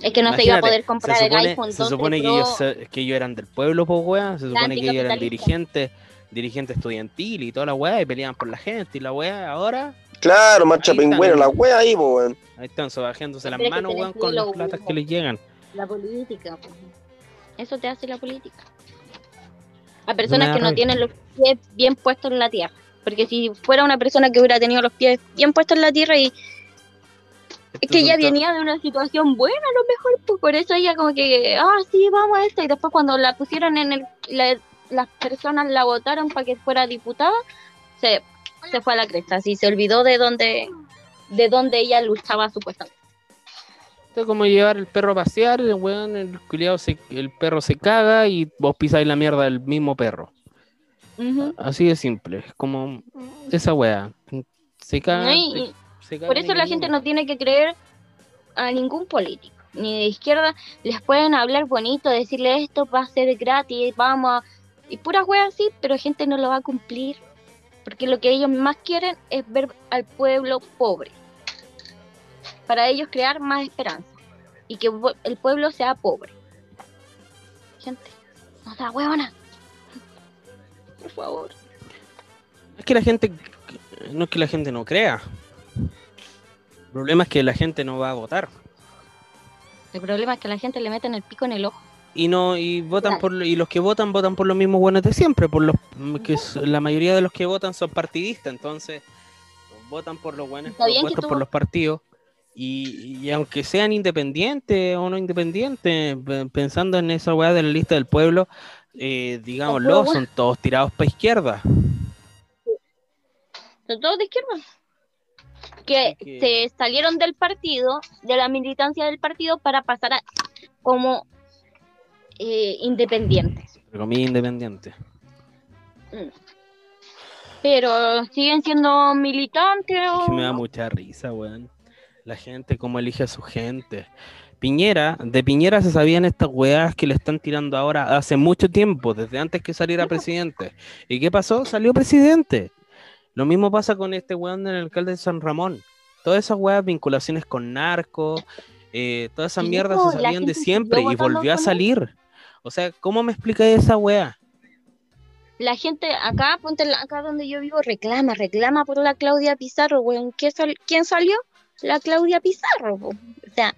S4: Es que no se iba a
S1: Imagínate,
S4: poder comprar el iPhone
S1: se
S4: 12
S1: supone que,
S4: Pro.
S1: ellos, se- que ellos eran del pueblo, pues, weón. Se supone que ellos eran dirigentes, dirigentes estudiantil y toda la weá, y peleaban por la gente, y la weá, ahora,
S3: Claro, marcha pingüino,
S1: ¿no?
S3: la wea ahí, po, weón.
S1: ahí están sobajeándose las manos, weón, con las platas
S4: mismo.
S1: que les llegan.
S4: La política. po. Eso te hace la política. A personas que no
S1: rabia.
S4: tienen los pies bien puestos en la tierra. Porque si fuera una persona que hubiera tenido los pies bien puestos en la tierra y Es que ella venía de una situación buena, a lo mejor, pues por eso ella como que, ah, sí, vamos a esto. Y después cuando la pusieron en el, la- las personas la votaron para que fuera diputada, se, se fue a la cresta, así se olvidó de dónde, de dónde ella luchaba supuestamente.
S1: Esto es como llevar el perro a pasear, el weón, el culiao se, el perro se caga y vos pisáis la mierda del mismo perro. Así de simple. Es como esa weá. Se caga.
S4: No, y- y
S1: se caga
S4: por eso la gente no tiene que creer a ningún político, ni de izquierda. Les pueden hablar bonito, decirle esto va a ser gratis, vamos a... Y puras weas así, pero gente no lo va a cumplir. Porque lo que ellos más quieren es ver al pueblo pobre. Para ellos crear más esperanza. Y que el pueblo sea pobre. Gente, no da huevona. Por favor.
S1: Es que la gente. No es que la gente no crea. El problema es que la gente no va a votar.
S4: El problema es que la gente le meten el pico en el ojo.
S1: Y no, y votan
S4: Claro.
S1: por lo- y los que votan votan por los mismos buenos de siempre, por los que la mayoría de los que votan son partidistas, entonces votan por los buenos
S4: tú-
S1: por los partidos. Y, y aunque sean independientes o no independientes, pe- pensando en esa weá de la lista del pueblo, eh, digámoslo, son todos tirados para izquierda.
S4: Son todos de izquierda. Que, se salieron del partido, de la militancia del partido, para pasar a, como eh, independientes.
S1: Comillas, independientes.
S4: Pero siguen siendo militantes.
S1: Es
S4: o-
S1: que me da mucha risa, weón. La gente, cómo elige a su gente. Piñera, de Piñera se sabían estas weas que le están tirando ahora hace mucho tiempo, desde antes que saliera presidente. ¿Y qué pasó? Salió presidente. Lo mismo pasa con este weón del alcalde de San Ramón. Todas esas weas, vinculaciones con narcos, eh, todas esas mierdas se sabían de siempre y volvió a salir. O sea, ¿cómo me explicáis esa wea?
S4: La gente acá, ponte acá donde yo vivo, reclama, reclama por la Claudia Pizarro, weón. ¿Qué sal- ¿Quién salió? La Claudia Pizarro. O sea,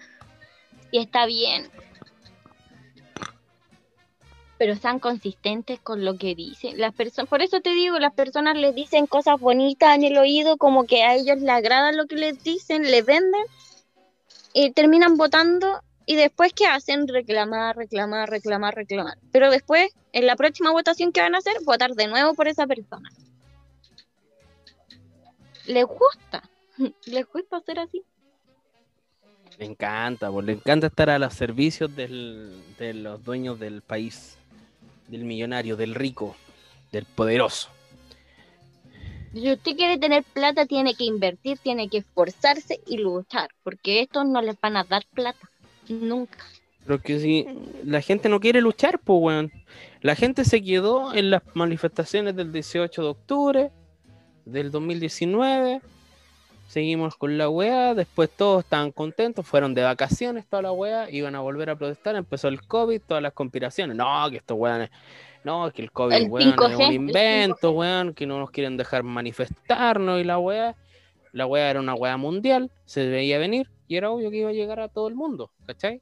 S4: y está bien. Pero sean consistentes con lo que dicen. Las personas, por eso te digo, las personas les dicen cosas bonitas en el oído, como que a ellos les agrada lo que les dicen, les venden, y terminan votando, y después ¿qué hacen? Reclamar, reclamar, reclamar, reclamar. Pero después, en la próxima votación que van a hacer, votar de nuevo por esa persona. Les gusta, les gusta hacer así.
S1: Le encanta, pues, le encanta estar a los servicios del- de los dueños del país, del millonario, del rico, del poderoso.
S4: Si usted quiere tener plata, tiene que invertir, tiene que esforzarse y luchar, porque estos no les van a dar plata, nunca.
S1: Pero que si la gente no quiere luchar, pues, weón. La gente se quedó en las manifestaciones del 18 de octubre del 2019. Seguimos con la weá, después todos estaban contentos, fueron de vacaciones toda la weá, iban a volver a protestar, empezó el COVID, todas las conspiraciones. No, que estos weones, no, que el COVID,
S4: El
S1: weón,
S4: 5G,
S1: es un invento, weón, que no nos quieren dejar manifestarnos y la weá. La weá era una weá mundial, se veía venir y era obvio que iba a llegar a todo el mundo, ¿cachai?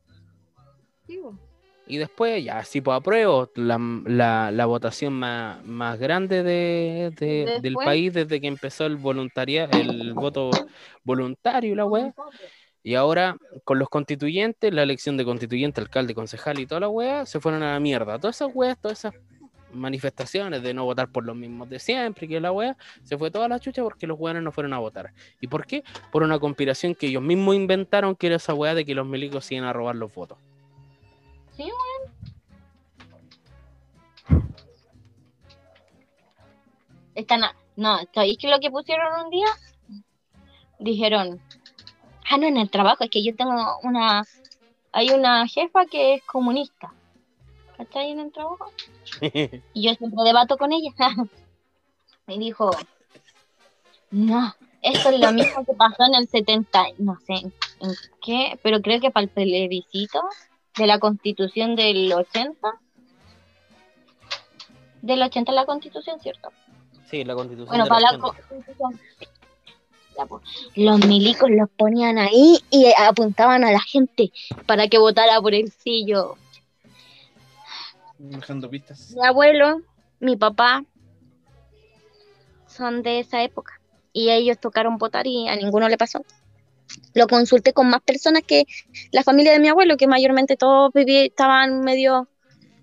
S1: Y después, ya, si pues apruebo la, la, la votación más, más grande de, de- del país desde que empezó el voluntaria, el voto voluntario y la weá. Y ahora, con los constituyentes, la elección de constituyente, alcalde, concejal y toda la weá, se fueron a la mierda. Todas esas weas, todas esas manifestaciones de no votar por los mismos de siempre, que la weá, se fue toda la chucha porque los weones no fueron a votar. ¿Y por qué? Por una conspiración que ellos mismos inventaron, que era esa weá de que los milicos iban a robar los votos.
S4: Weón. Están a- No, ¿sabéis que lo que pusieron un día? Dijeron, ah, no, en el trabajo, es que yo tengo una, hay una jefa que es comunista. ¿Cachai en el trabajo? Y yo siempre debato con ella. y dijo, no, esto es lo mismo que pasó en el 70, no sé en qué, pero creo que para el plebiscito de la constitución del 80. Del 80 la constitución, ¿cierto?
S1: Sí, la constitución.
S4: Bueno, para la
S1: 80.
S4: constitución. Pues, Los milicos los ponían ahí y apuntaban a la gente para que votara por el sillo.
S2: Dejando pistas.
S4: Mi abuelo, mi papá son de esa época y ellos tocaron votar y a ninguno le pasó. Lo consulté con más personas que la familia de mi abuelo, que mayormente todos viví- estaban medio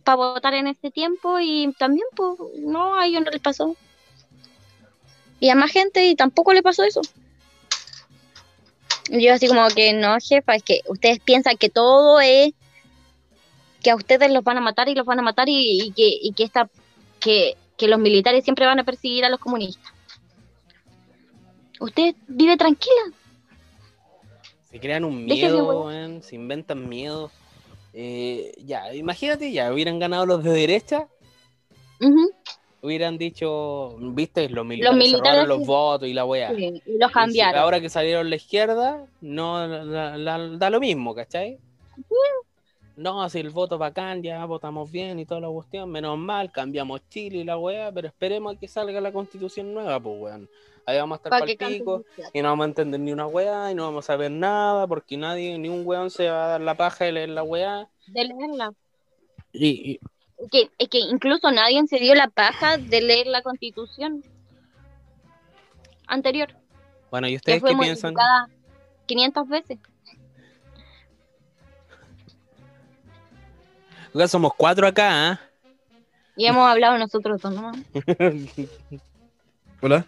S4: para votar en ese tiempo y también, pues, no, a ellos no les pasó. Y a más gente y tampoco le pasó eso. Yo así como que no, jefa, es que ustedes piensan que todo es que a ustedes los van a matar y los van a matar y, y que, y que, esta, que, que los militares siempre van a perseguir a los comunistas. Usted vive tranquila.
S1: Se crean un miedo, se inventan miedo. Eh, ya, imagínate, ya hubieran ganado los de derecha, hubieran dicho, viste, los militares, se
S4: militares
S1: robaron los votos y la weá.
S4: sí, y los
S1: Y
S4: cambiaron.
S1: ahora que salieron la izquierda, no la- la- da lo mismo, ¿cachai? No, si el voto bacán, ya votamos bien y toda la cuestión, menos mal, cambiamos Chile y la weá, pero esperemos a que salga la constitución nueva, pues weón. Ahí vamos a estar
S4: Para
S1: y no vamos a entender ni una weá y no vamos a ver nada porque nadie, ni un weón se va a dar la paja de leer la weá.
S4: de leerla.
S1: Y, y-
S4: Que, es que incluso nadie se dio la paja de leer la constitución anterior,
S1: bueno, ¿y ustedes qué piensan?
S4: modificada 500 veces.
S1: Ya somos cuatro acá, ¿ah?
S4: Y hemos hablado nosotros dos nomás.
S2: Hola.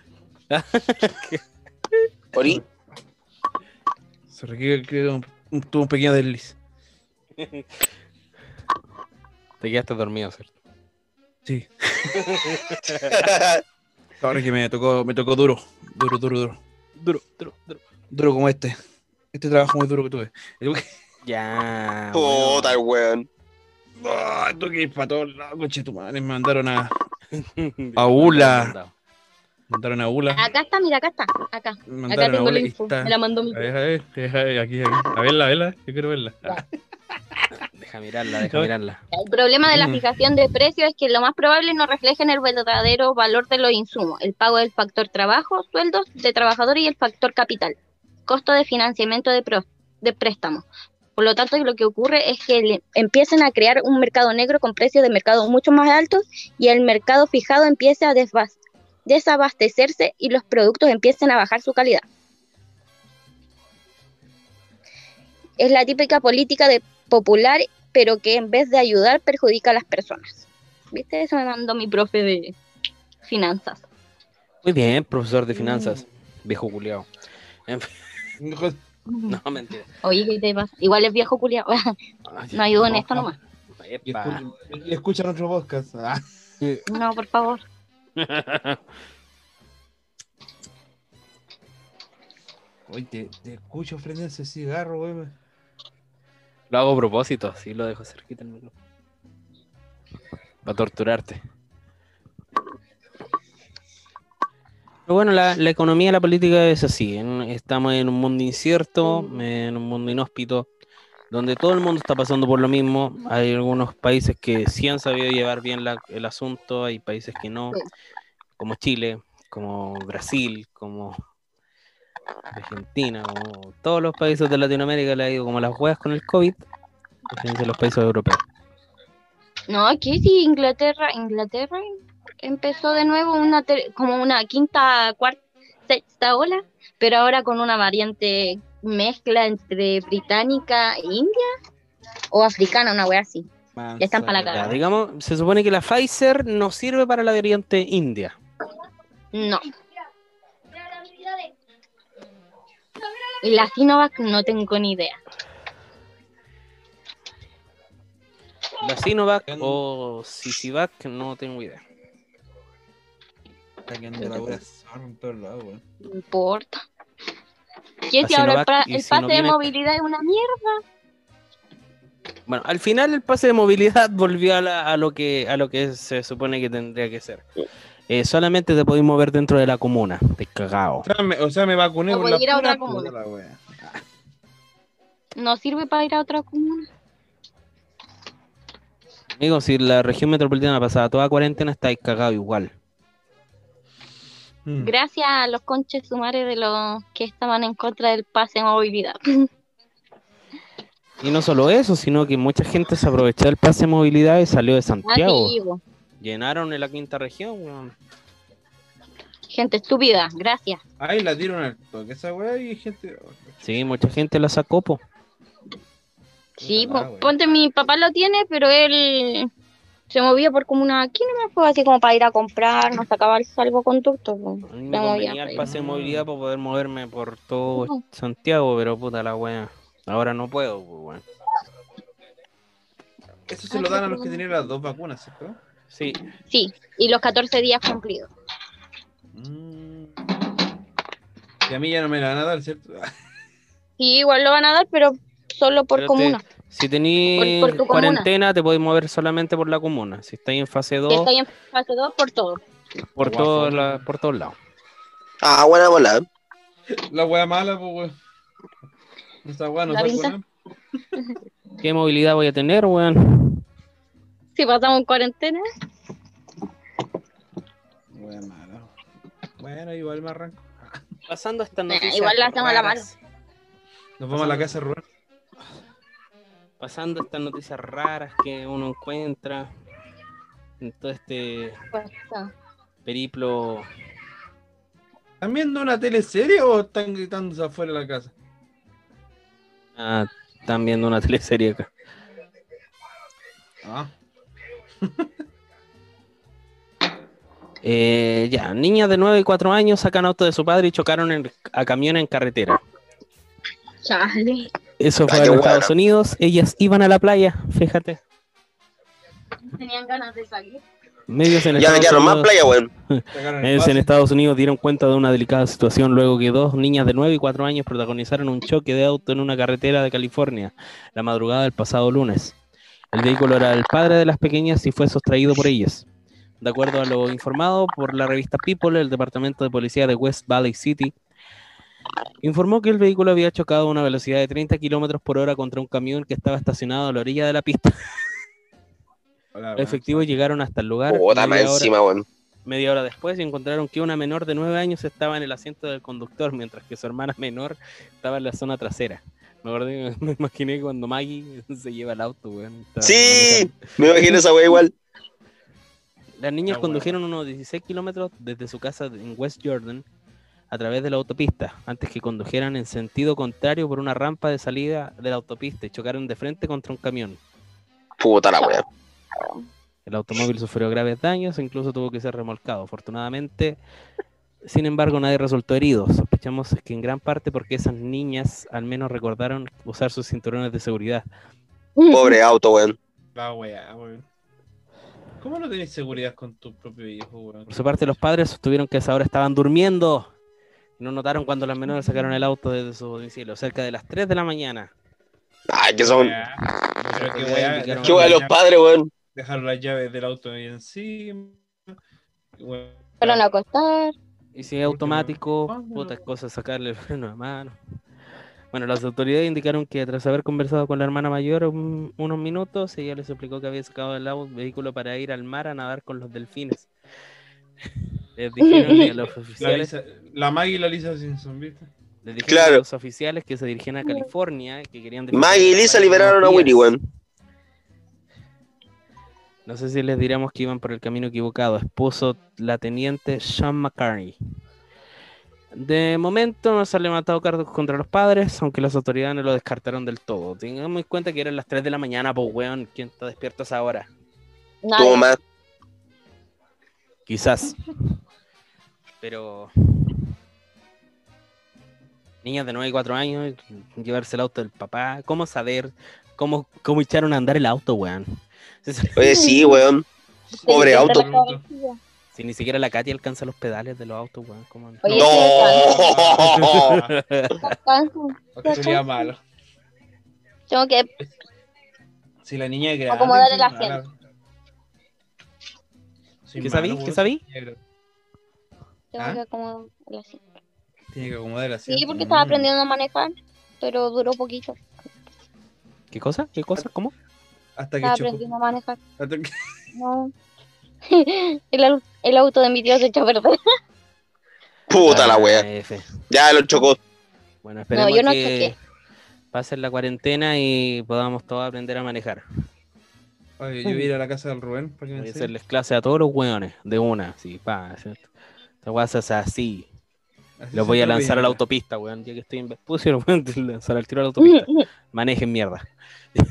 S3: Ori,
S2: Se requiere que tuvo un pequeño desliz.
S1: Te quedaste dormido, ¿cierto?
S2: Sí. Ahora que me tocó, me tocó duro. Duro, duro, duro.
S1: Duro, duro, duro.
S2: Duro como este. Este trabajo muy duro que tuve.
S1: Ya.
S3: puta, weón.
S2: Tuve que ir para todos lados, coche tu madre. Me mandaron a.
S1: bueno.
S2: Aula. Mandaron a ULA.
S4: Acá está, mira, acá está. Acá. Acá tengo la info.
S2: está.
S4: Me la mandó mi.
S2: A ver, a ver, a ver, aquí, aquí. A verla, a verla. Yo quiero verla. Ah,
S1: Deja mirarla, deja
S2: No.
S1: mirarla.
S4: El problema de la
S2: Mm.
S4: fijación de precios es que lo más probable no reflejen el verdadero valor de los insumos, el pago del factor trabajo, sueldos de trabajadores y el factor capital, costo de financiamiento de, pro- de préstamos. Por lo tanto, lo que ocurre es que le- empiecen a crear un mercado negro con precios de mercado mucho más altos y el mercado fijado empiece a desbas- desabastecerse y los productos empiecen a bajar su calidad. Es la típica política de popular pero que en vez de ayudar perjudica a las personas. ¿Viste? Eso me mandó mi profe de finanzas.
S1: Muy bien, profesor de finanzas. Viejo culiao. En fin,
S2: Hijo-
S1: no, mentira.
S4: Oye, ¿qué te pasa? Igual es viejo culiao.
S1: Ay,
S4: no ayudo en esto nomás.
S2: Escucha, y escucha nuestro podcast. Ah.
S4: No, por favor.
S2: Oye, te, te escucho frente ese cigarro, güey.
S1: Lo hago a propósito, así lo dejo cerquita. Para torturarte. Pero bueno, la, la economía y la política es así. estamos en un mundo incierto, en un mundo inhóspito, donde todo el mundo está pasando por lo mismo. Hay algunos países que sí han sabido llevar bien la- el asunto, hay países que no, como Chile, como Brasil, como Argentina, como todos los países de Latinoamérica le ha ido como las huevas con el COVID, a diferencia de los países europeos.
S4: No, aquí sí, Inglaterra, Inglaterra empezó de nuevo una ter- como una quinta, cuarta, sexta ola, pero ahora con una variante mezcla entre británica e india o africana, una wea así. Ya están para la cagada.
S1: digamos, se supone que la Pfizer no sirve para la variante india.
S4: No. Y la Sinovac no tengo ni idea.
S1: La Sinovac o Sisivac, no tengo idea.
S2: Está quedando la en todos lados.
S4: No importa. ¿Qué
S1: La
S4: si ahora el, pase de movilidad es una mierda?
S1: Bueno, al final el pase de movilidad volvió a, la- a lo que a lo que se supone que tendría que ser. Eh, solamente te podéis mover dentro de la comuna, te cagao.
S2: O sea, me, o sea, me vacuné
S4: O
S2: por
S4: voy
S2: la
S4: ir a
S2: pura
S4: otra comuna.
S2: puta la wea.
S4: No sirve para ir a otra comuna.
S1: Amigo, si la región metropolitana pasaba toda cuarentena, estáis cagado igual.
S2: Mm.
S4: Gracias a los conches sumares de los que estaban en contra del pase de movilidad.
S1: Y no solo eso, sino que mucha gente se aprovechó del pase de movilidad y salió de Santiago. Llenaron en la quinta región, weón.
S4: Gente estúpida, gracias.
S2: Ay, la dieron al toque esa wea y gente.
S1: Sí, mucha gente la sacó, po.
S4: Sí, po- ponte, mi papá lo tiene, pero él Se movía por como una aquí no me fue así como para ir a comprar, no sacaba el salvoconducto. pues. Se
S1: me
S4: movía
S1: convenía el
S4: para
S1: pase de movilidad para poder moverme por todo. Santiago, pero puta la wea. Ahora no puedo, pues, weón.
S2: Eso se lo dan a los que tienen las dos vacunas, ¿cierto?
S1: Sí,
S4: Sí, y los 14 días cumplidos.
S2: Mm. Y a mí ya no me la van a dar, ¿cierto?
S4: Sí, igual lo van a dar, pero solo por
S1: Pero te-
S4: comuna.
S1: Si
S4: comuna.
S1: cuarentena te podés mover solamente por la comuna. Si estáis en fase 2,
S4: Si está en fase 2, por todo.
S1: por,
S2: Guapo.
S1: todo la- por todos lados.
S3: Ah, buena bola.
S2: La wea mala, pues, weón. Esta wea no.
S1: ¿Qué movilidad voy a tener, weón?
S4: Si pasamos en cuarentena,
S2: Wea mala. Bueno, igual me arranco.
S1: Pasando estas
S4: Eh,
S1: noticias.
S4: igual la hacemos a la
S1: raras,
S2: Nos vamos a la casa Rubén.
S1: Pasando estas noticias raras que uno encuentra en todo este periplo.
S2: ¿Están viendo una teleserie o están gritándose afuera de la casa?
S1: Ah, están viendo una teleserie acá.
S2: Ah.
S1: Eh, ya, niñas de 9 y 4 años sacan auto de su padre y chocaron en- a camión en carretera.
S4: chale.
S1: Eso fue en los. Estados Unidos. Ellas iban a la playa, fíjate.
S4: Tenían ganas de salir.
S1: Medios en
S3: Ya,
S1: Estados
S3: playa, weón.
S1: Medios
S2: pase.
S1: en Estados Unidos dieron cuenta de una delicada situación luego que dos niñas de 9 y 4 años protagonizaron un choque de auto en una carretera de California la madrugada del pasado lunes. El vehículo era el padre de las pequeñas y fue sustraído por ellas. De acuerdo a lo informado por la revista People, el departamento de policía de West Valley City informó que el vehículo había chocado a una velocidad de 30 kilómetros por hora contra un camión que estaba estacionado a la orilla de la pista.
S2: Hola,
S1: Los efectivos llegaron hasta el lugar media hora-. Media después y encontraron que una menor de 9 años estaba en el asiento del conductor, mientras que su hermana menor estaba en la zona trasera. Me, acordé- me imaginé cuando Maggie se lleva el auto, weón.
S3: Sí, me imagino esa wea igual.
S1: Las niñas
S2: Ah,
S1: condujeron unos 16 kilómetros desde su casa en West Jordan a través de la autopista, antes que condujeran en sentido contrario por una rampa de salida de la autopista y chocaron de frente contra un camión.
S3: Puta la wea.
S1: El automóvil sufrió graves daños e incluso tuvo que ser remolcado. Afortunadamente, sin embargo, nadie resultó herido. Sospechamos que en gran parte porque esas niñas al menos recordaron usar sus cinturones de seguridad.
S3: Pobre auto, weón.
S2: La wea, weón. ¿Cómo no tenés seguridad con tu propio hijo, weón?
S1: Por su parte, los padres sostuvieron que a esa hora estaban durmiendo. No notaron cuando las menores sacaron el auto desde su domicilio, cerca de las 3 de la mañana.
S3: Ay, que son.
S2: Pero
S1: Wea,
S2: wea,
S3: wea los padres, weón.
S2: Dejaron las llaves del auto ahí encima.
S4: Fueron a acostar.
S1: Y si es automático,
S2: Ah, no.
S1: puta cosa sacarle el freno de mano. Bueno, las autoridades indicaron que tras haber conversado con la hermana mayor un- unos minutos, ella les explicó que había sacado del au- vehículo para ir al mar a nadar con los delfines. Les dijeron que los
S2: La,
S1: oficiales,
S2: Lisa- la Maggie y la Lisa Simpson, ¿viste?
S1: les dijeron
S3: Claro.
S1: a los oficiales que se dirigían a California, que querían
S3: Maggie y Lisa liberaron a. Willy, weón.
S1: No sé si les diremos que iban por el camino equivocado. Expuso la teniente Sean McCartney. De momento no se han levantado cargos contra los padres, aunque las autoridades no lo descartaron del todo. Tengamos en cuenta que eran las 3 de la mañana, pues weón, ¿quién está despierto a esa hora?
S3: Mamá.
S1: Quizás. Pero. Niñas de 9 y 4 años, llevarse el auto del papá. ¿Cómo saber cómo, cómo echaron a andar el auto, weón?
S3: Oye, sí, weón. Pobre
S4: Sí,
S3: auto.
S4: la.
S1: Si ni siquiera la Katy alcanza los pedales de los autos, weón. ¿cómo?
S4: Oye,
S3: No.
S2: Porque sería malo.
S4: Tengo que
S2: Si la niña es grande.
S4: Acomodar
S2: sí,
S4: el
S2: mala.
S4: asiento.
S2: Soy
S1: ¿Qué sabí? ¿Qué sabí?
S4: Tengo
S2: ¿Ah?
S4: que acomodar el asiento.
S2: Tiene que acomodar el asiento.
S4: Sí, porque estaba aprendiendo a manejar, pero duró poquito.
S1: ¿Qué cosa? ¿Qué cosa? ¿Cómo?
S2: Hasta que
S4: Estaba
S2: chocó.
S4: aprendiendo a manejar.
S2: Hasta que-
S4: No. el, el auto de mi tío se echó a perder.
S3: Puta la wea.
S1: F.
S3: Ya lo chocó.
S1: Bueno, esperemos
S4: yo no
S1: que
S4: choqué.
S1: pase la cuarentena y podamos todos aprender a manejar.
S2: Oye, yo voy a ir a la casa del Rubén para que me
S1: Voy a hacerles clase a todos los weones, de una, sí, pa. ¿cierto? Esta weá se hace así.
S2: Así
S1: Los
S2: se
S1: voy a lanzar a la autopista, weón. Ya que estoy en Vespucio, los voy a lanzar al tiro a la autopista. Manejen mierda.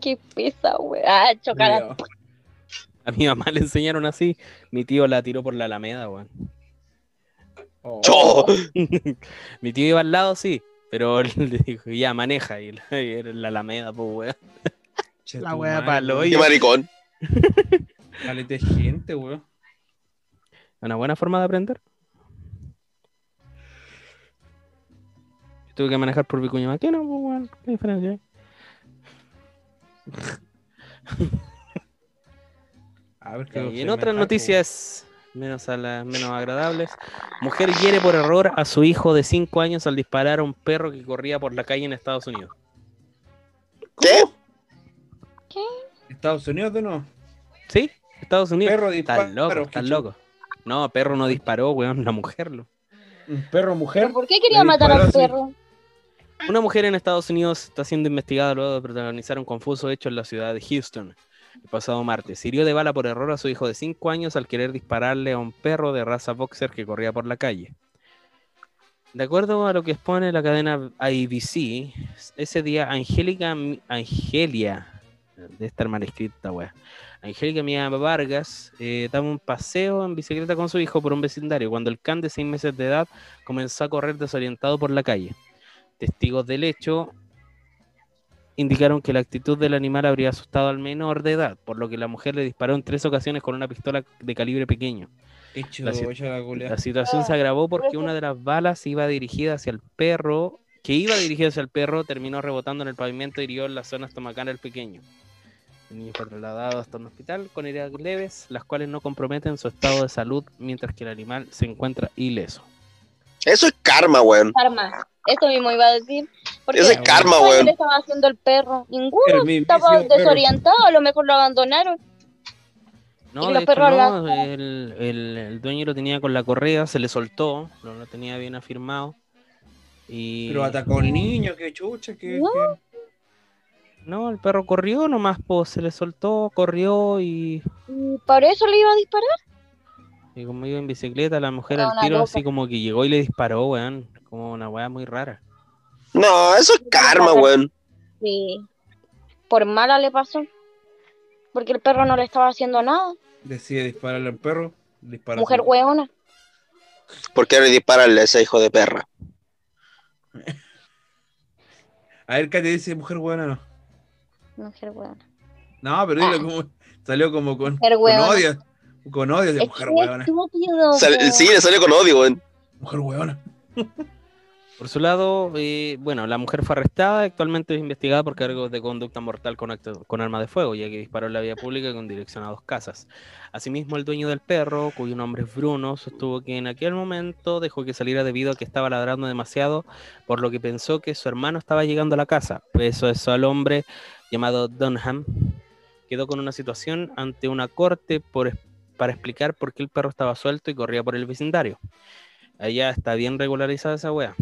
S4: Qué pesa, weón. Ah, chocar.
S1: A mi mamá le enseñaron así. Mi tío la tiró por la Alameda, weón.
S2: Oh.
S1: Mi tío iba al lado, sí. Pero le dijo, ya, maneja. Y la- y era en la Alameda, pues, weón. La palo,
S2: weón.
S1: oye.
S3: ¡Qué maricón!
S2: Caleta de gente, weón.
S1: Una buena forma de aprender. Tuve que manejar por Vicuña Maquena, pues, weón. ¿Qué diferencia hay?
S2: A ver qué
S1: Y en otras noticias menos, a las menos agradables, mujer hiere por error a su hijo de 5 años al disparar a un perro que corría por la calle en Estados Unidos.
S3: ¿Qué?
S2: Estados Unidos de nuevo.
S1: ¿Sí? Estados Unidos.
S2: Perro dispara.
S1: Estás loco, estás loco. No, perro no disparó, weón, la mujer lo.
S2: Un perro mujer.
S4: ¿Pero por qué quería matar al perro?
S1: Una mujer en Estados Unidos está siendo investigada luego de protagonizar un confuso hecho en la ciudad de Houston el pasado martes. Hirió de bala por error a su hijo de 5 años al querer dispararle a un perro de raza boxer que corría por la calle. De acuerdo a lo que expone la cadena IBC, ese día Angélica Angelia, de estar mal escrita, wea. Angélica Mía Vargas eh, daba un paseo en bicicleta con su hijo por un vecindario cuando el can de 6 meses de edad comenzó a correr desorientado por la calle. Testigos del hecho indicaron que la actitud del animal habría asustado al menor de edad, por lo que la mujer le disparó en tres ocasiones con una pistola de calibre pequeño.
S2: Qué
S1: La.
S2: La
S1: situación se agravó porque una de las balas iba dirigida hacia el perro, que iba dirigida hacia el perro, terminó rebotando en el pavimento y hirió en la zona estomacal al pequeño. El niño fue trasladado hasta un hospital con heridas leves, las cuales no comprometen su estado de salud, mientras que el animal se encuentra ileso.
S3: Eso es karma, weón.
S4: Karma. Eso mismo iba a decir. Porque
S3: Ese es karma,
S4: ¿cuál
S3: weón.
S4: le estaba haciendo el perro? Ninguno.
S2: El
S4: Estaba
S2: perro.
S4: desorientado, a lo mejor lo abandonaron.
S1: No, de hecho no, el, el- el dueño lo tenía con la correa, se le soltó, no lo tenía bien afirmado. Y
S2: Pero atacó al niño, qué chucha, qué.
S4: No.
S2: qué-
S1: no, el perro corrió nomás, pues se le soltó, corrió y,
S4: por eso le iba a disparar.
S1: y como iba en bicicleta, la mujer al tiro
S4: loca.
S1: así como que llegó y le disparó, weón, como una weá muy rara.
S3: No, eso es karma, weón.
S4: Sí. Por mala le pasó. Porque el perro no le estaba haciendo nada.
S2: Decide dispararle al perro. Dispara
S4: Mujer hueona.
S3: ¿Por qué no dispararle a ese hijo de perra?
S2: A ver, ¿qué te dice mujer buena no?
S4: Mujer hueona.
S2: No, pero dile como. Salió como con, odio. Con odio de
S4: Es
S2: mujer huevona.
S3: sí, le salió con odio, weón.
S2: Mujer huevona.
S1: Por su lado, eh, bueno, la mujer fue arrestada y actualmente es investigada por cargos de conducta mortal con, acto- con arma de fuego, ya que disparó en la vía pública con dirección a dos casas. Asimismo, el dueño del perro, cuyo nombre es Bruno, sostuvo que en aquel momento dejó que saliera debido a que estaba ladrando demasiado, por lo que pensó que su hermano estaba llegando a la casa. Eso eso al hombre llamado Dunham quedó con una situación ante una corte por, para explicar por qué el perro estaba suelto y corría por el vecindario. Allá está bien regularizada esa wea.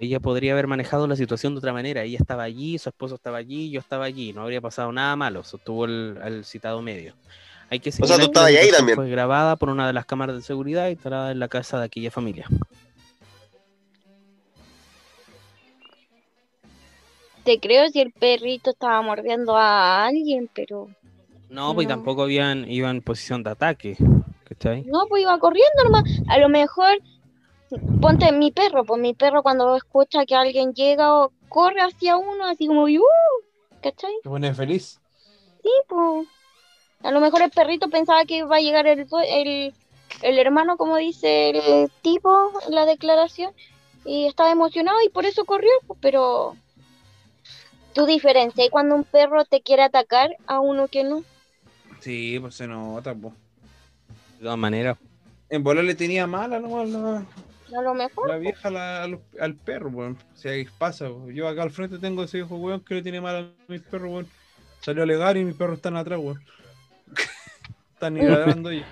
S1: Ella podría haber manejado la situación de otra manera. Ella estaba allí, su esposo estaba allí, yo estaba allí. No habría pasado nada malo, sostuvo el, el citado medio. Hay que
S3: sea, tú estabas ahí también.
S1: Fue grabada por una de las cámaras de seguridad instalada en la casa de aquella familia.
S4: Te creo si el perrito estaba mordiendo a alguien, pero
S1: No, pues
S4: No.
S1: tampoco habían, iba en posición de ataque. ¿Cachai?
S4: no, pues iba corriendo nomás. A lo mejor, ponte mi perro, pues mi perro cuando escucha que alguien llega o corre hacia uno, así como, ¡uh! ¿Cachai?
S2: Se pone feliz.
S4: Sí, pues. A lo mejor el perrito pensaba que iba a llegar el, el, el hermano, como dice el tipo la declaración, y estaba emocionado y por eso corrió, pues, pero tú diferencias cuando un perro te quiere atacar a uno que no.
S2: Sí, pues se nota, po.
S1: De todas maneras.
S2: En bola le tenía mala nomás la,
S4: A lo mejor.
S2: la vieja la- al, al perro, weón. O sea, ¿qué pasa? po? Yo acá al frente tengo ese hijo, weón, que le tiene mal a mis perros, weón. Salió a alegar y mis perros están atrás, weón. están ladrando ahí.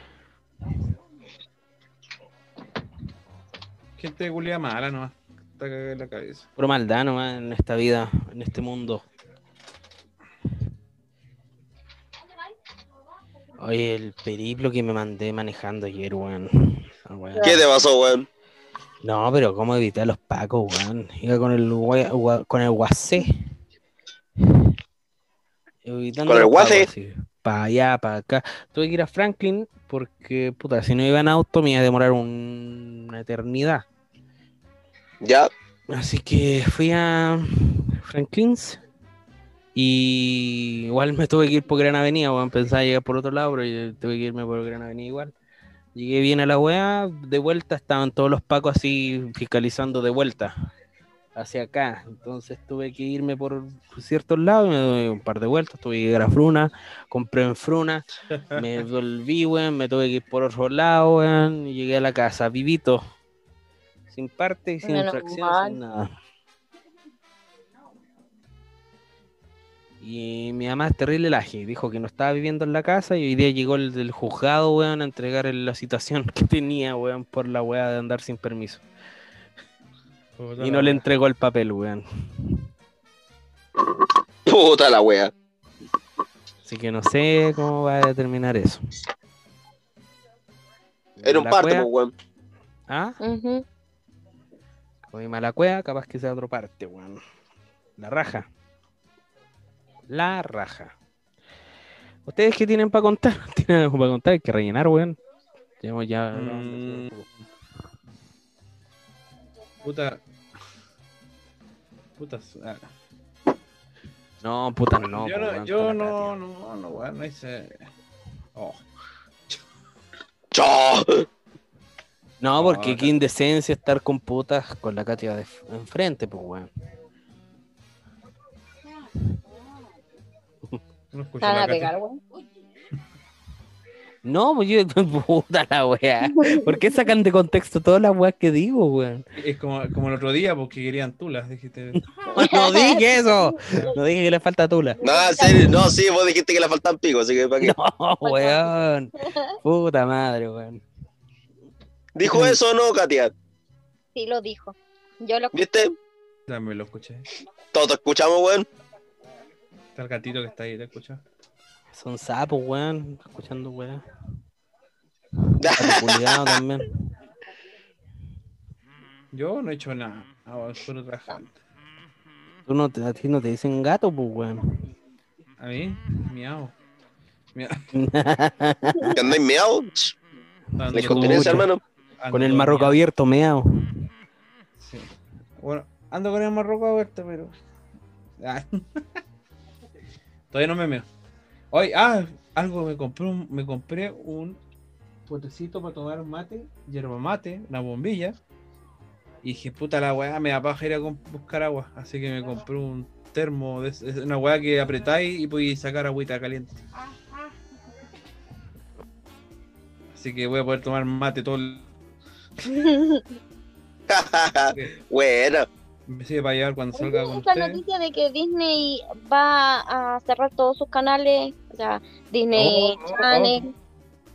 S2: Gente de culia mala nomás. Está cagada en la cabeza.
S1: Puro maldad nomás en esta vida, en este mundo. Oye, el periplo que me mandé manejando ayer, weón. Ah, weón.
S3: ¿Qué te pasó, weón?
S1: No, pero ¿cómo evité a los pacos, weón? Iba con el, con el guacé. Y
S3: Con el.
S1: Para allá, para acá. Tuve que ir a Franklin porque, puta, si no iba en auto me iba a demorar un- una eternidad.
S3: Ya.
S1: Así que fui a Franklin's y igual me tuve que ir por Gran Avenida, weón. Pensaba llegar por otro lado, pero yo tuve que irme por Gran Avenida igual. Llegué bien a la weá, de vuelta estaban todos los pacos así fiscalizando de vuelta hacia acá. Entonces tuve que irme por ciertos lados, me doy un par de vueltas, tuve que llegar a Fruna, compré en Fruna, me volví, weón, me tuve que ir por otro lado, weón, y llegué a la casa, vivito, sin parte y sin
S4: Menos
S1: infracción,
S4: mal.
S1: sin nada. Y mi mamá es terrible laje, dijo que no estaba viviendo en la casa y hoy día llegó el del juzgado, weón, a entregar la citación que tenía, weón, por la weá de andar sin permiso.
S2: Puta
S1: Y no le entregó el papel, weón.
S3: Puta la wea.
S1: Así que no sé cómo va a terminar eso.
S3: Era un parto, pues, weón.
S1: ¿Ah?
S4: Ujú.
S1: Con mi mala cueva, capaz que sea otro parte, weón. La raja. La raja. ¿Ustedes qué tienen para contar? ¿Tienen algo para contar? Hay que rellenar, weón. Llevamos ya.
S2: Mm. Puta. Puta. su- ah.
S1: No, puta, no.
S2: yo
S1: po,
S2: no, yo no, no, no, weón, no hice. Oh.
S3: ¡Chao!
S1: No, porque
S2: No,
S1: qué indecencia estar con putas con la Katia de enfrente, pues, weón.
S2: No
S4: Te van a pegar, weón.
S1: No, pues yo, puta la weá. ¿Por qué sacan de contexto todas las weas que digo, weón?
S2: Es como, como el otro día, porque querían tulas, dijiste.
S1: No dije eso. No dije que le falta tula.
S3: No, en serio, no, sí, vos dijiste que le faltan picos, así que para qué.
S1: No, weón. Puta madre, weón.
S3: ¿Dijo eso o no, Katia?
S4: Sí lo dijo. Yo lo
S3: ¿Viste?
S2: También lo escuché.
S3: Todos te escuchamos, weón.
S2: Está el gatito que está ahí, ¿te escuchas?
S1: Son sapos, weón. Escuchando weón. También.
S2: Yo no he hecho nada. Ahora solo trabajando.
S1: Tú no te, a ti no te dicen gato, pues, weón.
S2: A mí, miau. Miau.
S3: ¿Que andáis?
S2: Ando
S3: La incontinencia, hermano.
S2: Ando
S1: Con el marroco abierto, meao.
S2: Sí. Bueno, ando con el marroco abierto, pero. Ah. Todavía no me meo. Hoy, ah, algo me compré un, me compré un potecito para tomar mate, yerba mate, una bombilla. Y dije, puta la weá, me da paja ir a buscar agua. Así que me compré un termo, de, es una weá que apretáis y podéis sacar agüita caliente. Así que voy a poder tomar mate todo el...
S3: bueno,
S2: Me sirve para llevar cuando salga con
S4: esa
S2: ustedes.
S4: noticia de que Disney va a cerrar todos sus canales, o sea, Disney
S2: Oh, oh, oh.
S4: Channel.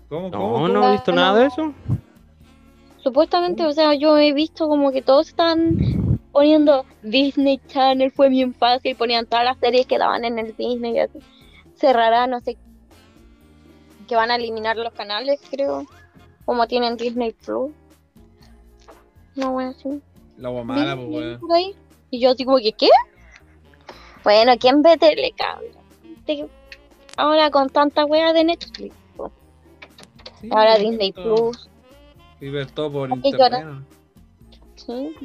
S2: ¿Cómo,
S1: No,
S2: cómo,
S1: no he visto nada de eso.
S4: Supuestamente, o sea, yo he visto como que todos están poniendo Disney Channel, fue bien fácil, ponían todas las series que daban en el Disney y así. Cerrará, no sé, que van a eliminar los canales, creo, como tienen Disney Plus. No, bueno, sí.
S2: La agua mala, pues, weón.
S4: Y yo así como que, ¿qué? Bueno, ¿quién ve telecable? Te- Ahora con tanta wea de Netflix,
S2: Sí,
S4: ahora
S2: y
S4: Disney
S2: todo-
S4: Plus,
S2: Y ver todo por
S4: que
S2: internet. ¿no?
S4: sí.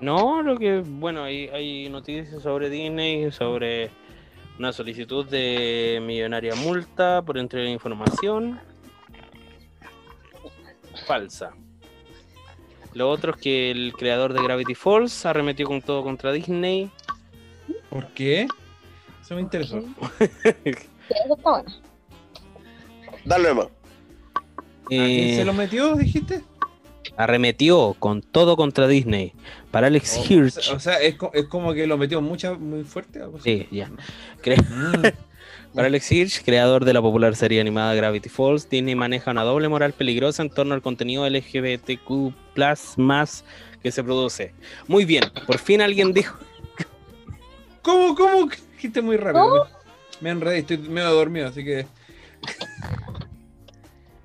S1: No, lo que, bueno, hay, hay noticias sobre Disney, sobre una solicitud de millonaria multa por entrega de información falsa. Lo otro es que el creador de Gravity Falls arremetió con todo contra Disney.
S2: ¿Por qué? Eso me interesó.
S4: Sí, eso está bueno.
S3: dale nomás.
S2: ¿A quién
S1: Eh,
S2: se lo metió, dijiste?
S1: arremetió con todo contra Disney. Para Alex
S2: O- o,
S1: Hirsch.
S2: sea, o sea, es, es como que lo metió mucha, muy fuerte.
S1: Sí, ya. Cre-
S2: Mm.
S1: Para Alex Hirsch, creador de la popular serie animada Gravity Falls, Disney maneja una doble moral peligrosa en torno al contenido LGBTQ más que se produce. Muy bien, por fin alguien dijo.
S2: ¿Cómo, cómo? Dijiste muy rápido. Me enredé, estoy medio dormido, así que.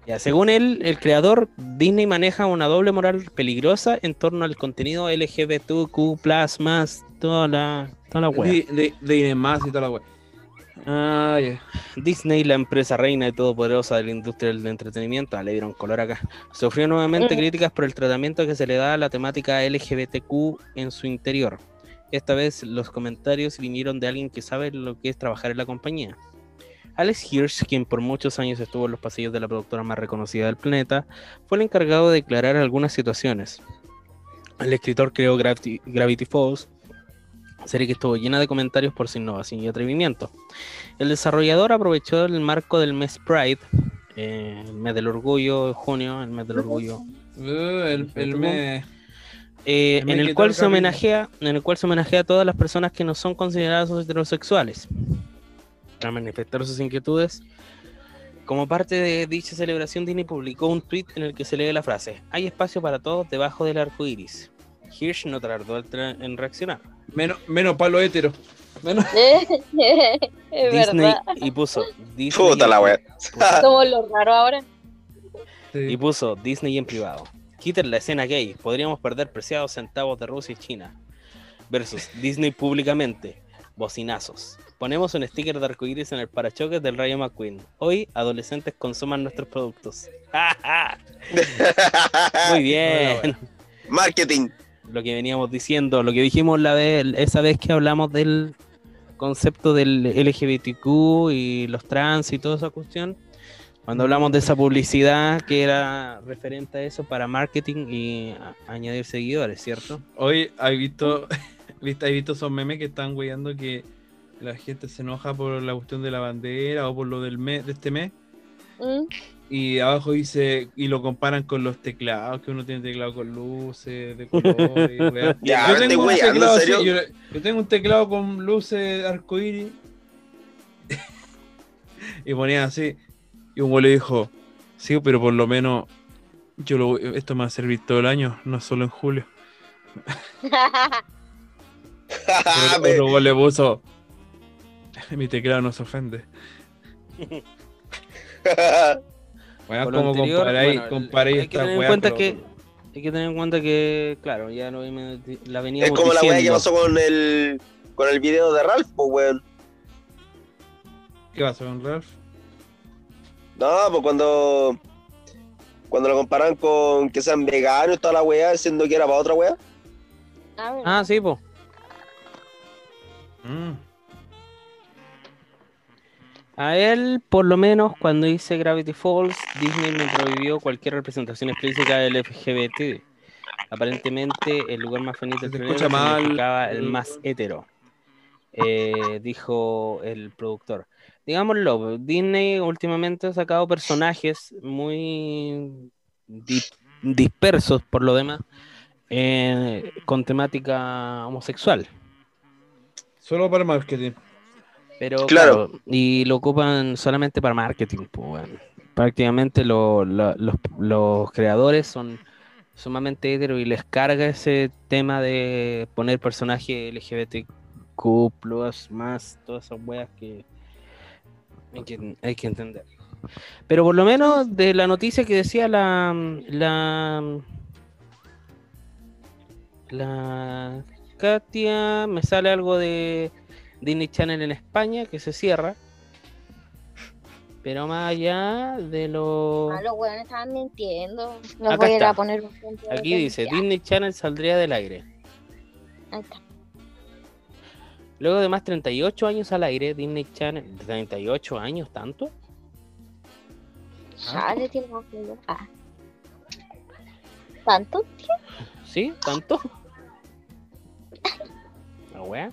S1: Ya, según él, el creador, Disney maneja una doble moral peligrosa en torno al contenido LGBTQ más toda la, toda la wea.
S2: De, de, de Inés más y toda la wea. Ah.
S1: Disney, la empresa reina y todopoderosa de la industria del entretenimiento, ah, le dieron color acá, sufrió nuevamente
S4: Mm.
S1: críticas por el tratamiento que se le da a la temática LGBTQ en su interior. Esta vez los comentarios vinieron de alguien que sabe lo que es trabajar en la compañía. Alex Hirsch, quien por muchos años estuvo en los pasillos de la productora más reconocida del planeta, fue el encargado de declarar algunas situaciones. El escritor creó Gravity, Gravity Falls, serie que estuvo llena de comentarios por su innovación y atrevimiento. El desarrollador aprovechó el marco del mes Pride, eh, el mes del orgullo, junio, el mes del orgullo,
S2: Uh, el, el me...
S1: eh,
S2: El mes
S1: en el cual se homenajea, en el cual se homenajea a todas las personas que no son consideradas heterosexuales. Para manifestar sus inquietudes, como parte de dicha celebración, Disney publicó un tweet en el que se lee la frase: Hay espacio para todos debajo del arco iris. Hirsch no tardó en reaccionar.
S2: Menos, menos palo hétero. Menos...
S4: es
S1: Disney
S4: verdad.
S1: y puso Disney
S3: Puta
S1: en-
S3: la wea.
S4: Somos los raros ahora.
S1: y puso Disney en privado. Quiten la escena gay, podríamos perder preciados centavos de Rusia y China. Versus Disney públicamente, bocinazos. Ponemos un sticker de arcoíris en el parachoques del Rayo McQueen. Hoy, adolescentes consuman nuestros productos. Muy bien.
S3: Marketing.
S1: Lo que veníamos diciendo, lo que dijimos la vez, esa vez que hablamos del concepto del LGBTQ y los trans y toda esa cuestión. Cuando hablamos de esa publicidad que era referente a eso para marketing y añadir seguidores, ¿cierto?
S2: Hoy hay visto, viste, hay visto esos memes que están weyando que la gente se enoja por la cuestión de la bandera o por lo del mes, de este mes.
S4: Mm.
S2: Y abajo dice, y lo comparan con los teclados, que uno tiene teclado con luces, de colores, y weá.
S3: Ya,
S2: yo,
S3: ¿me
S2: tengo un teclado yo, yo tengo un teclado con luces arcoíris. y ponía así. Y un güey le dijo, sí, pero por lo menos yo lo, esto me va a servir todo el año, no solo en julio.
S3: Ah,
S2: Otro- le puso, mi teclado no se ofende. Bueno, como
S1: anterior,
S2: comparáis,
S1: bueno,
S2: comparáis
S1: hay que
S2: esta
S1: tener en
S2: weá
S1: cuenta que
S2: lo-
S1: hay que tener en cuenta que, claro, ya lo la
S3: es
S1: veníamos
S3: como la wea que
S1: diciendo.
S3: pasó con el con el video de Ralph, pues weón.
S2: ¿Qué pasa con Ralph?
S3: No, pues cuando cuando lo comparan con que sean veganos y toda la weá, siendo que era para otra weá.
S4: Ah,
S1: Ah, sí, pues. A él, por lo menos, cuando hice Gravity Falls, Disney me prohibió cualquier representación explícita del LGBT. Aparentemente, el lugar más feliz del planeta significaba el más hetero, eh, dijo el productor. Digámoslo, Disney últimamente ha sacado personajes muy di- dispersos, por lo demás, eh, con temática homosexual.
S2: Solo para marketing.
S1: Pero
S3: Claro.
S1: claro, y lo ocupan solamente para marketing, pues. Prácticamente lo- lo- los, los creadores son sumamente heteros y les carga ese tema de poner personaje LGBTQ más, todas esas weas que hay que, hay que entender. Pero por lo menos de la noticia que decía la la la Katia, me sale algo de Disney Channel en España que se cierra. Pero más allá de lo.
S4: Ah, los weones estaban mintiendo. Los
S1: Acá
S4: voy a ir a poner un punto de
S1: Aquí dice. Disney Channel saldría del aire.
S4: Ahí está.
S1: Luego de más 38 años al aire, Disney Channel. ¿38 años tanto?
S4: Tiene yo. Ah. ¿Tanto?
S1: ¿Sí? ¿Tanto? La wea.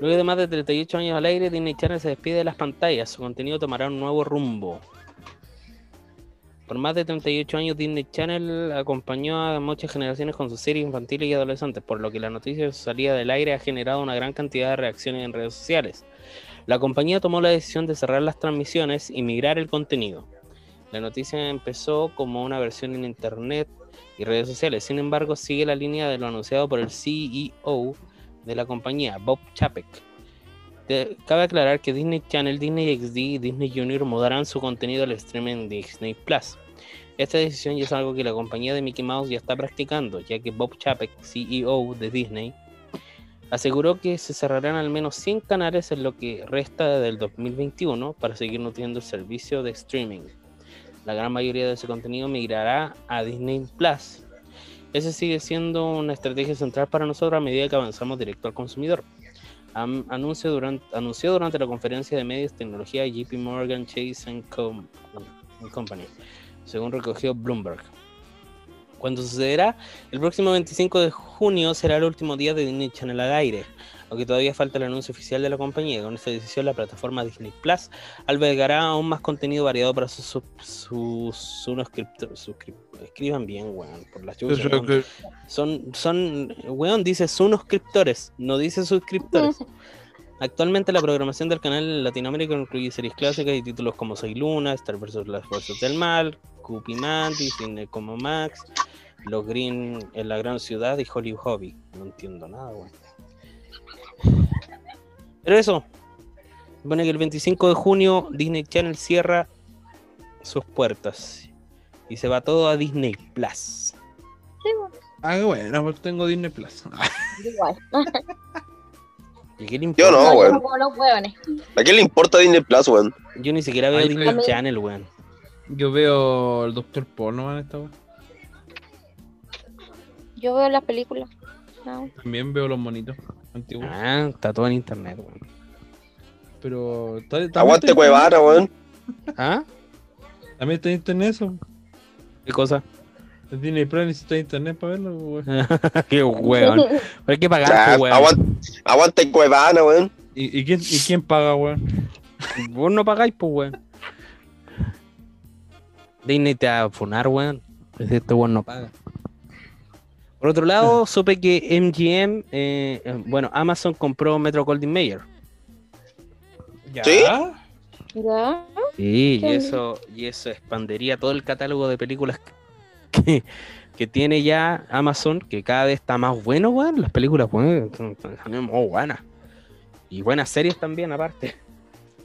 S1: Luego de más de 38 años al aire, Disney Channel se despide de las pantallas. Su contenido tomará un nuevo rumbo. Por más de 38 años, Disney Channel acompañó a muchas generaciones con sus series infantiles y adolescentes, por lo que la noticia de su salida del aire ha generado una gran cantidad de reacciones en redes sociales. La compañía tomó la decisión de cerrar las transmisiones y migrar el contenido. La noticia empezó como una versión en internet y redes sociales. Sin embargo, sigue la línea de lo anunciado por el CEO de la compañía, Bob Chapek. Cabe aclarar que Disney Channel, Disney XD y Disney Junior mudarán su contenido al streaming en Disney Plus. Esta decisión ya es algo que la compañía de Mickey Mouse ya está practicando, ya que Bob Chapek, CEO de Disney, aseguró que se cerrarán al menos 100 canales en lo que resta del 2021 para seguir nutriendo el servicio de streaming. La gran mayoría de ese contenido migrará a Disney Plus. Ese sigue siendo una estrategia central para nosotros a medida que avanzamos directo al consumidor. Anunció, durante, la conferencia de medios tecnología JP Morgan Chase and Company, según recogió Bloomberg. Cuando sucederá, el próximo 25 de junio será el último día de Disney Channel al aire, aunque todavía falta el anuncio oficial de la compañía. Con esta decisión, la plataforma Disney Plus albergará aún más contenido variado para sus, sus, sus suscriptores. suscrip- Escriban bien, weón, por la chucha. weón. Son, son, weón, dice suscriptores, no dice suscriptores. Actualmente la programación del canal en Latinoamérica incluye series clásicas y títulos como Soy Luna, Star vs. las Fuerzas del Mal, Mandy, Cine como Max, Los Green en la Gran Ciudad y Hollywood Hobby. No entiendo nada, weón. Pero eso, supone que el 25 de junio Disney Channel cierra sus puertas y se va todo a Disney Plus.
S2: Ah, bueno, pues tengo Disney Plus.
S4: Igual.
S1: ¿Y qué le
S3: Yo
S1: importa?
S3: no,
S4: No,
S3: weón.
S4: como los hueones.
S3: ¿A quién le importa Disney Plus, weón?
S1: Yo ni siquiera veo
S2: Ay,
S1: Disney Channel, weón.
S2: Yo veo el Doctor Porno en esta weá.
S4: Yo veo las películas. No.
S2: También veo los monitos
S1: Ah, está todo en internet, weón.
S2: Pero.
S3: Aguante Cuevana, weón.
S1: ¿Ah?
S2: También está en internet eso.
S1: ¿Qué cosa?
S2: El Disney Plus necesita internet para verlo, weón.
S1: Qué weón. Pero hay que pagar, pues, weón.
S3: aguante, aguante Cuevana, weón.
S2: ¿Y, y quién, ¿Y quién paga, weón?
S1: Vos no pagáis, pues, weón. Disney te va a funar, weón. Pues este weón no paga. Por otro lado, supe que MGM, eh, eh, bueno, Amazon compró Metro Goldwyn Mayer.
S2: ¿Ya?
S3: ¿Sí?
S4: ¿Ya?
S1: Sí, y eso, y eso expandería todo el catálogo de películas que, que tiene ya Amazon, que cada vez está más bueno, weón. Las películas, weón, son- muy buenas. Y buenas series también, aparte.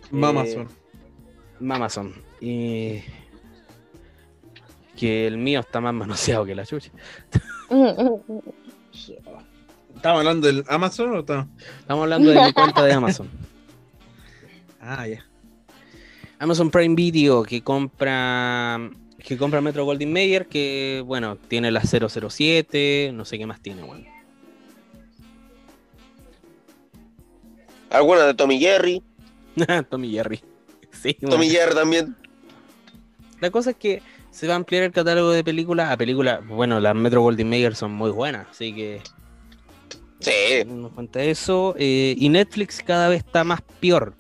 S2: Mamazon.
S1: Amazon. Y que el mío está más manoseado que la chucha.
S2: ¿Estamos hablando del Amazon o estamos?
S1: Estamos hablando de mi cuenta de Amazon.
S2: Ah, ya.
S1: Amazon Prime Video que compra que compra Metro Goldwyn Mayer que bueno, tiene la 007, no sé qué más tiene, weón.
S3: Alguna de Tommy Jerry.
S1: Tommy Jerry. Sí.
S3: Tommy Jerry también.
S1: La cosa es que se va a ampliar el catálogo de películas a películas, bueno, las Metro Goldwyn Mayer son muy buenas, así que
S3: Sí.
S1: teniendo en cuenta eso, eh, y Netflix cada vez está más peor.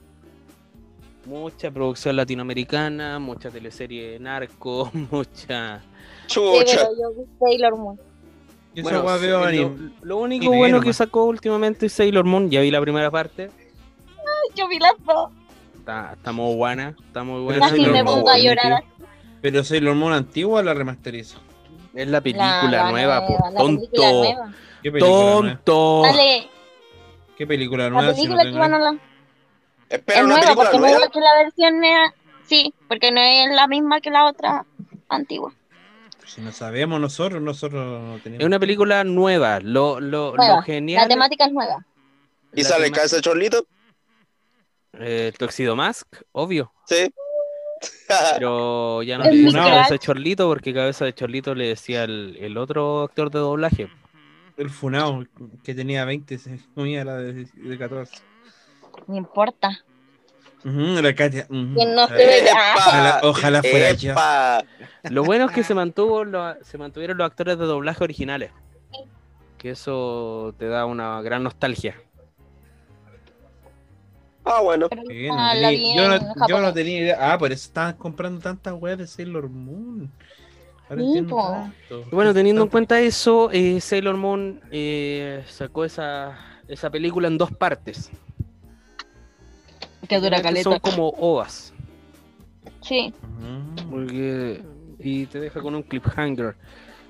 S1: Mucha producción latinoamericana, mucha teleserie narco, mucha...
S4: Sí,
S3: Chucha.
S4: pero yo vi Sailor Moon.
S2: Yo
S1: Bueno,
S2: veo
S1: lo,
S2: anime.
S1: lo único
S2: anime
S1: bueno que sacó últimamente es Sailor Moon, ya vi la primera parte,
S4: Yo vi las dos.
S1: está, está muy buena, está muy buena.
S4: Casi me pongo a llorar.
S2: Pero Sailor Moon antigua o la remasteriza.
S1: Es la película
S4: La- la
S1: nueva, po,
S4: la película
S1: tonto,
S4: nueva.
S2: ¿Qué película nueva?
S1: tonto.
S4: Dale,
S2: ¿Qué película
S4: la
S2: nueva? si no
S4: película que
S2: tengo-
S4: van a la...
S3: Espera,
S4: Es
S3: una
S4: nueva,
S3: película
S4: porque no es
S3: nueva.
S4: que la versión nea- Sí, porque no es la misma que la otra antigua.
S2: Si no sabemos nosotros, nosotros no tenemos.
S1: Es una película nueva, lo, lo,
S4: Nueva.
S1: lo genial...
S4: La temática es nueva.
S3: ¿Y
S1: la
S3: sale
S1: tema-
S3: cabeza de chorlito?
S1: Eh, Tuxedo Mask, obvio.
S3: Sí.
S1: Pero ya no
S4: Es
S1: le cabeza de chorlito porque cabeza de chorlito le decía el, el otro actor de doblaje.
S2: El Funao, que tenía 20, se comía la de, de 14.
S4: No importa.
S2: La Katia.
S4: no se
S2: Ojalá-
S4: ve.
S2: Ojalá, ojalá fuera yo.
S1: Lo bueno es que se mantuvo lo- se mantuvieron los actores de doblaje originales. Que eso te da una gran nostalgia.
S3: Ah, bueno.
S4: Pero
S2: Sí, no
S4: ah,
S2: yo, no, yo no
S4: japonés.
S2: tenía idea. Ah, por eso estaban comprando tantas weas de Sailor Moon. Ahora
S4: Sí,
S1: bueno, teniendo en cuenta eso, eh, Sailor Moon eh, sacó esa, esa película en dos partes.
S4: Que dura caleta.
S1: Son como ovas.
S4: Sí.
S2: Ujú.
S1: Porque, y te deja con un cliffhanger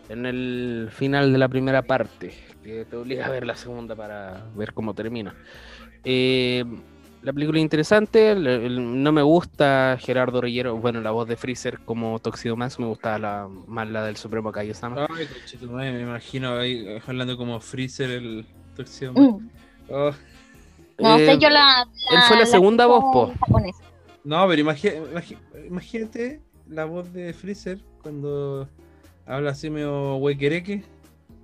S1: en el final de la primera parte, que te obliga a ver la segunda para ver cómo termina. Eh, la película es interesante, el- el- no me gusta Gerardo Rillero, bueno, la voz de Freezer como Toxido Max, me gusta la, más la del Supremo Kaio-sama.
S2: Ay, conchetumare, me imagino ahí hablando como Freezer el torcido.
S4: Mm.
S2: Oh,
S4: No
S1: Eh,
S4: sé, yo la.
S1: él fue la segunda voz, po.
S4: japonesa.
S2: No, pero imagi- imagi- imagínate la voz de Freezer cuando habla así medio huequereque.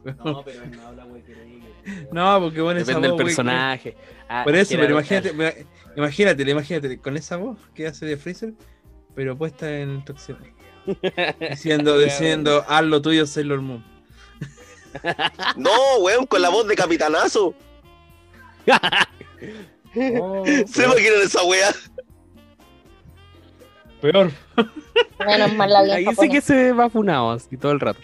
S1: No, pero no habla güey, que-
S2: No, porque bueno, esa
S1: Depende del personaje. Ah,
S2: Por eso, pero imagínate, imagínate, imagínate, con esa voz que hace de Freezer, pero puesta en instrucción. Diciendo, diciendo, haz lo tuyo, Sailor Moon.
S3: No, weón, con la voz de capitanazo.
S2: Oh,
S3: ¿Se imaginan esa wea?
S2: peor.
S4: Menos mal la
S1: Ahí sí que se va funado así todo el rato.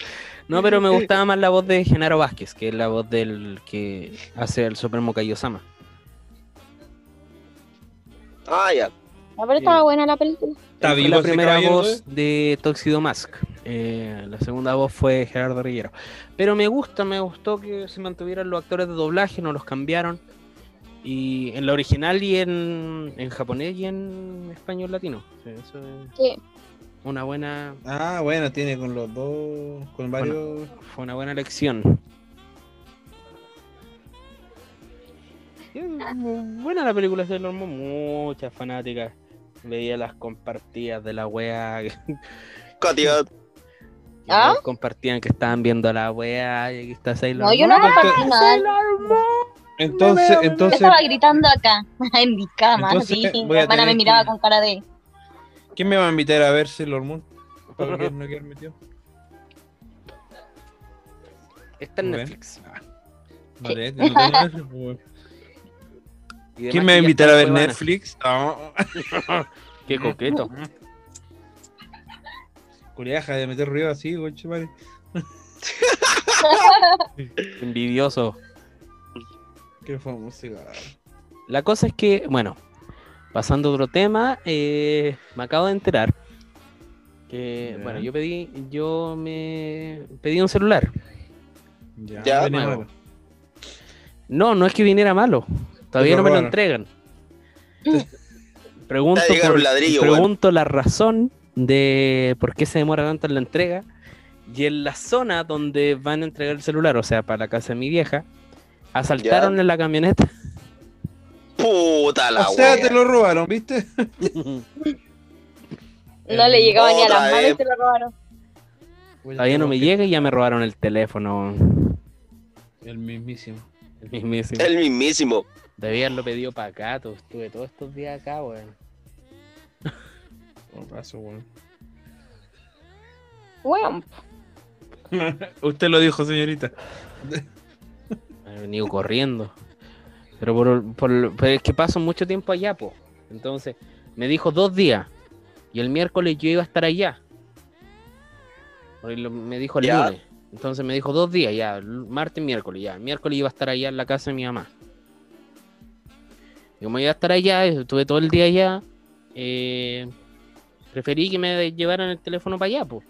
S1: No, pero me gustaba más la voz de Genaro Vázquez, que es la voz del que hace el Supremo Kaiosama.
S3: Ah, ya.
S4: A ver, estaba buena la película.
S2: Está vivo
S1: la
S2: ese
S1: primera voz de Toxido Mask. Eh, la segunda voz fue Gerardo Riguero. Pero me gusta, me gustó que se mantuvieran los actores de doblaje, no los cambiaron. Y en la original y en, en japonés y en español latino. Sí, eso es
S4: Sí.
S1: Una buena,
S2: Ah, bueno, tiene con los dos, con varios.
S1: fue una buena elección. Buena la película de Sailor Moon, muchas fanáticas. Veía las compartidas de la wea. Que
S4: ¿Ah?
S1: compartían que estaban viendo la wea y aquí está Sailor
S4: No, yo no compartí nada.
S1: Sailor Moon.
S2: Entonces,
S4: Yo
S2: entonces,
S4: estaba gritando acá, en mi cama.
S2: Entonces,
S4: así,
S2: voy
S4: mi
S2: a
S4: hermana me miraba
S2: que-
S4: con cara de.
S2: ¿Quién me va a invitar a ver Sailor Moon? Para que no quede metido.
S1: Está en. Netflix.
S2: Vale, no tengo Netflix, pues. ¿Quién me va a invitar a ver. Netflix? No.
S1: Qué coqueto.
S2: Curiaja de meter ruido así, conche madre.
S1: Envidioso.
S2: Qué música.
S1: La cosa es que, bueno, pasando a otro tema, eh, me acabo de enterar que, bueno, yo pedí, yo me pedí un celular.
S2: Ya,
S3: Ya,
S2: malo.
S1: No, no es que viniera malo. Todavía no me lo entregan. Pregunto, por-
S3: ladrillo, weón.
S1: pregunto la razón de por qué se demora tanto en la entrega. Y en la zona donde van a entregar el celular, o sea, para la casa de mi vieja, asaltaron en la camioneta.
S3: Puta la
S2: O sea,
S3: wea.
S2: te lo robaron, ¿viste?
S4: No le llegaba ni a las manos y se lo robaron.
S1: Todavía no me llega y ya me robaron el teléfono.
S2: El mismísimo.
S1: El mismísimo.
S3: El mismísimo.
S1: Debí haberlo pedido para acá, to- estuve todos estos días acá, weón.
S2: Weón.
S4: Bueno,
S2: Usted lo dijo, señorita.
S1: He venido corriendo. Pero por, por- pero es que paso mucho tiempo allá, po. Entonces, me dijo dos días. Y el miércoles yo iba a estar allá. Lo- me dijo el
S3: Ya.
S1: lunes. Entonces me dijo dos días, ya. Martes, miércoles, ya. El miércoles iba a estar allá en la casa de mi mamá. Y como iba a estar allá, estuve todo el día allá. eh, preferí que me llevaran el teléfono para allá, po.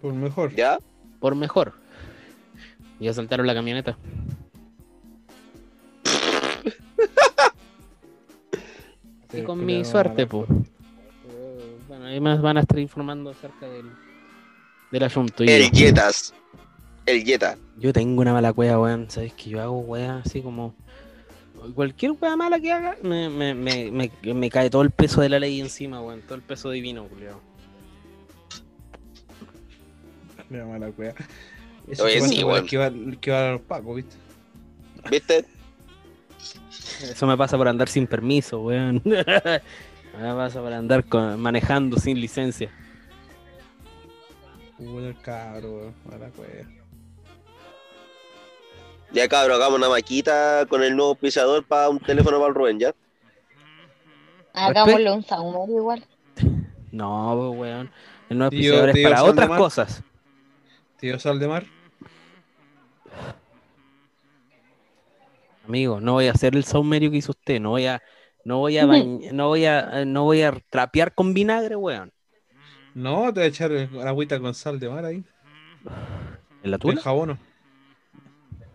S2: Por mejor.
S3: ¿Ya?
S1: Por mejor. Y asaltaron la camioneta. Y con
S2: que
S1: mi suerte, pues. Bueno, ahí más van a estar informando acerca del, del asunto.
S3: El Yetas. El Yeta.
S1: yo tengo una mala cueva, weón. ¿Sabes que yo hago wea así como. Cualquier wea mala que haga, me, me, me, me, me cae todo el peso de la ley encima, weón. Todo el peso divino, culiao.
S2: Le llama la wea. Eso
S3: Oye,
S2: se
S3: sí,
S2: por
S3: weón.
S2: esquivar, esquivar a los pacos, ¿viste?
S3: ¿Viste?
S1: Eso me pasa por andar sin permiso, weón. me pasa por andar con- manejando sin licencia.
S2: La wea.
S3: Ya cabrón, hagamos una maquita con el nuevo pisador para un teléfono para el Rubén, ¿ya?
S4: hagámosle un saumerio igual.
S1: No, weón. El nuevo auspiciador es para otras
S2: Saldemar.
S1: cosas.
S2: Tío Saldemar.
S1: Amigo, no voy a hacer el saumerio que hizo usted. No voy a, no voy a, bañ- no voy a, eh, no voy a trapear con vinagre, weón.
S2: No, te voy a echar el- agüita con sal de mar ahí.
S1: ¿En la
S2: El
S1: tula?
S2: jabono.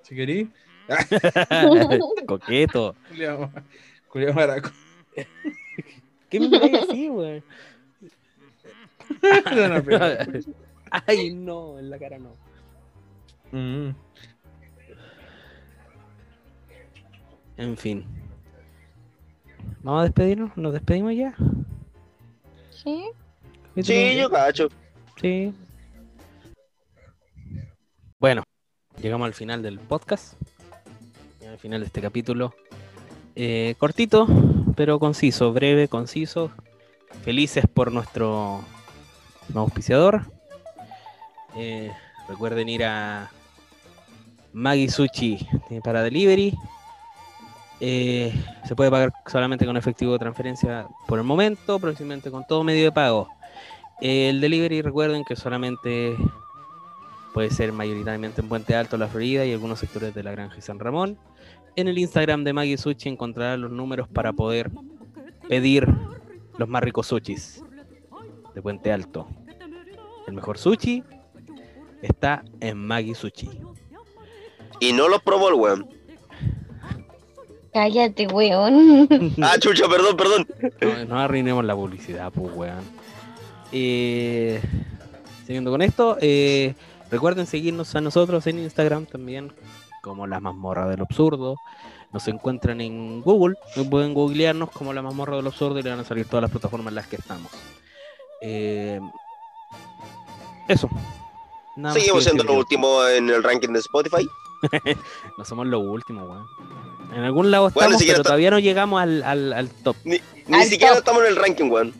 S2: Si querís.
S1: Coqueto.
S2: Culeado culeado maraco.
S1: ¿Qué me así, weón?
S2: No, no, pero-
S1: Ay, no, en la cara no.
S2: Mm.
S1: En fin. ¿Vamos a despedirnos? ¿Nos despedimos ya?
S4: Sí.
S3: Sí, yo cacho.
S1: Sí. Bueno, llegamos al final del podcast. Al final de este capítulo. Eh, cortito, pero conciso, breve, conciso. Felices por nuestro auspiciador. Eh, recuerden ir a Maggie Sushi eh, para delivery. Eh, se puede pagar solamente con efectivo de transferencia por el momento, próximamente con todo medio de pago. Eh, el delivery, recuerden que solamente puede ser mayoritariamente en Puente Alto, La Florida y algunos sectores de la Granja y San Ramón. En el Instagram de Maggie Sushi encontrarán los números para poder pedir los más ricos sushis de Puente Alto. El mejor sushi está en Maggie Sushi.
S3: Y no los probó el weón.
S4: Cállate, weón.
S3: Ah, chucha, perdón, perdón.
S1: No, no arruinemos la publicidad, pues, weón. Eh, siguiendo con esto, eh, recuerden seguirnos a nosotros en Instagram también, como la mazmorra del absurdo. Nos encuentran en Google, pueden googlearnos como la mazmorra del absurdo y le van a salir todas las plataformas en las que estamos. Eh, eso. Nada
S3: Seguimos siendo
S1: decir
S3: los últimos en el ranking de Spotify.
S1: No somos los últimos, weón. En algún lado
S3: Bueno,
S1: estamos, pero
S3: está-
S1: todavía no llegamos al, al, al top.
S3: Ni
S4: Al
S3: siquiera
S4: top.
S3: estamos en el ranking, weón.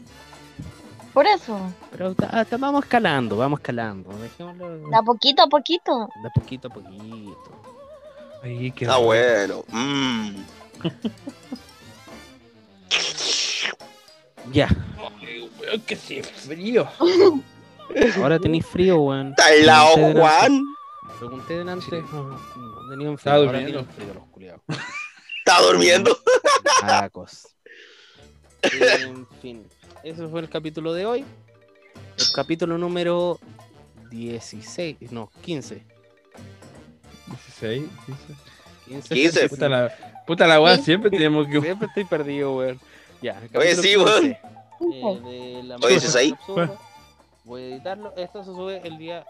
S4: Por eso.
S1: Pero ta- ta- vamos escalando, vamos escalando. Dejémoslo
S4: De a poquito a poquito.
S1: de poquito a poquito.
S2: Ay, qué
S3: Ah, bueno. Mm.
S1: Ya,
S2: Ay, weón, que sí, frío.
S1: ahora tenéis frío, weón.
S3: Está helado, Juan.
S1: Pregunté delante.
S2: Sí.
S1: No, tenían frío.
S2: Estaba
S1: ahora
S2: durmiendo.
S1: frío los culiados.
S3: Está durmiendo.
S1: Aracos. En fin, ese fue el capítulo de hoy. El capítulo número 16, no, 15.
S2: 16, 15.
S1: 15.
S3: 15.
S2: Puta la, puta la weá, siempre tenemos que.
S1: Siempre estoy perdido, weón. Ya, el
S3: Oye,
S1: capítulo
S3: sí, weón.
S1: 15, eh, de la
S3: Oye, ¿ese es ahí?
S1: Voy a editarlo. Esto se sube el día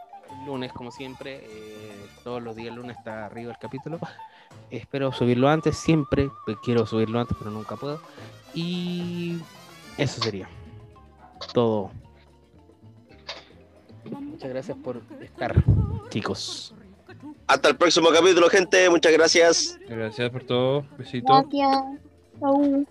S1: lunes, como siempre. eh, todos los días lunes está arriba el capítulo. Espero subirlo antes, siempre. Quiero subirlo antes, pero nunca puedo. Y eso sería todo. Muchas gracias por estar, chicos.
S3: Hasta el próximo capítulo, gente. Muchas gracias.
S2: Gracias por todo. Besitos.
S4: Gracias. Chau.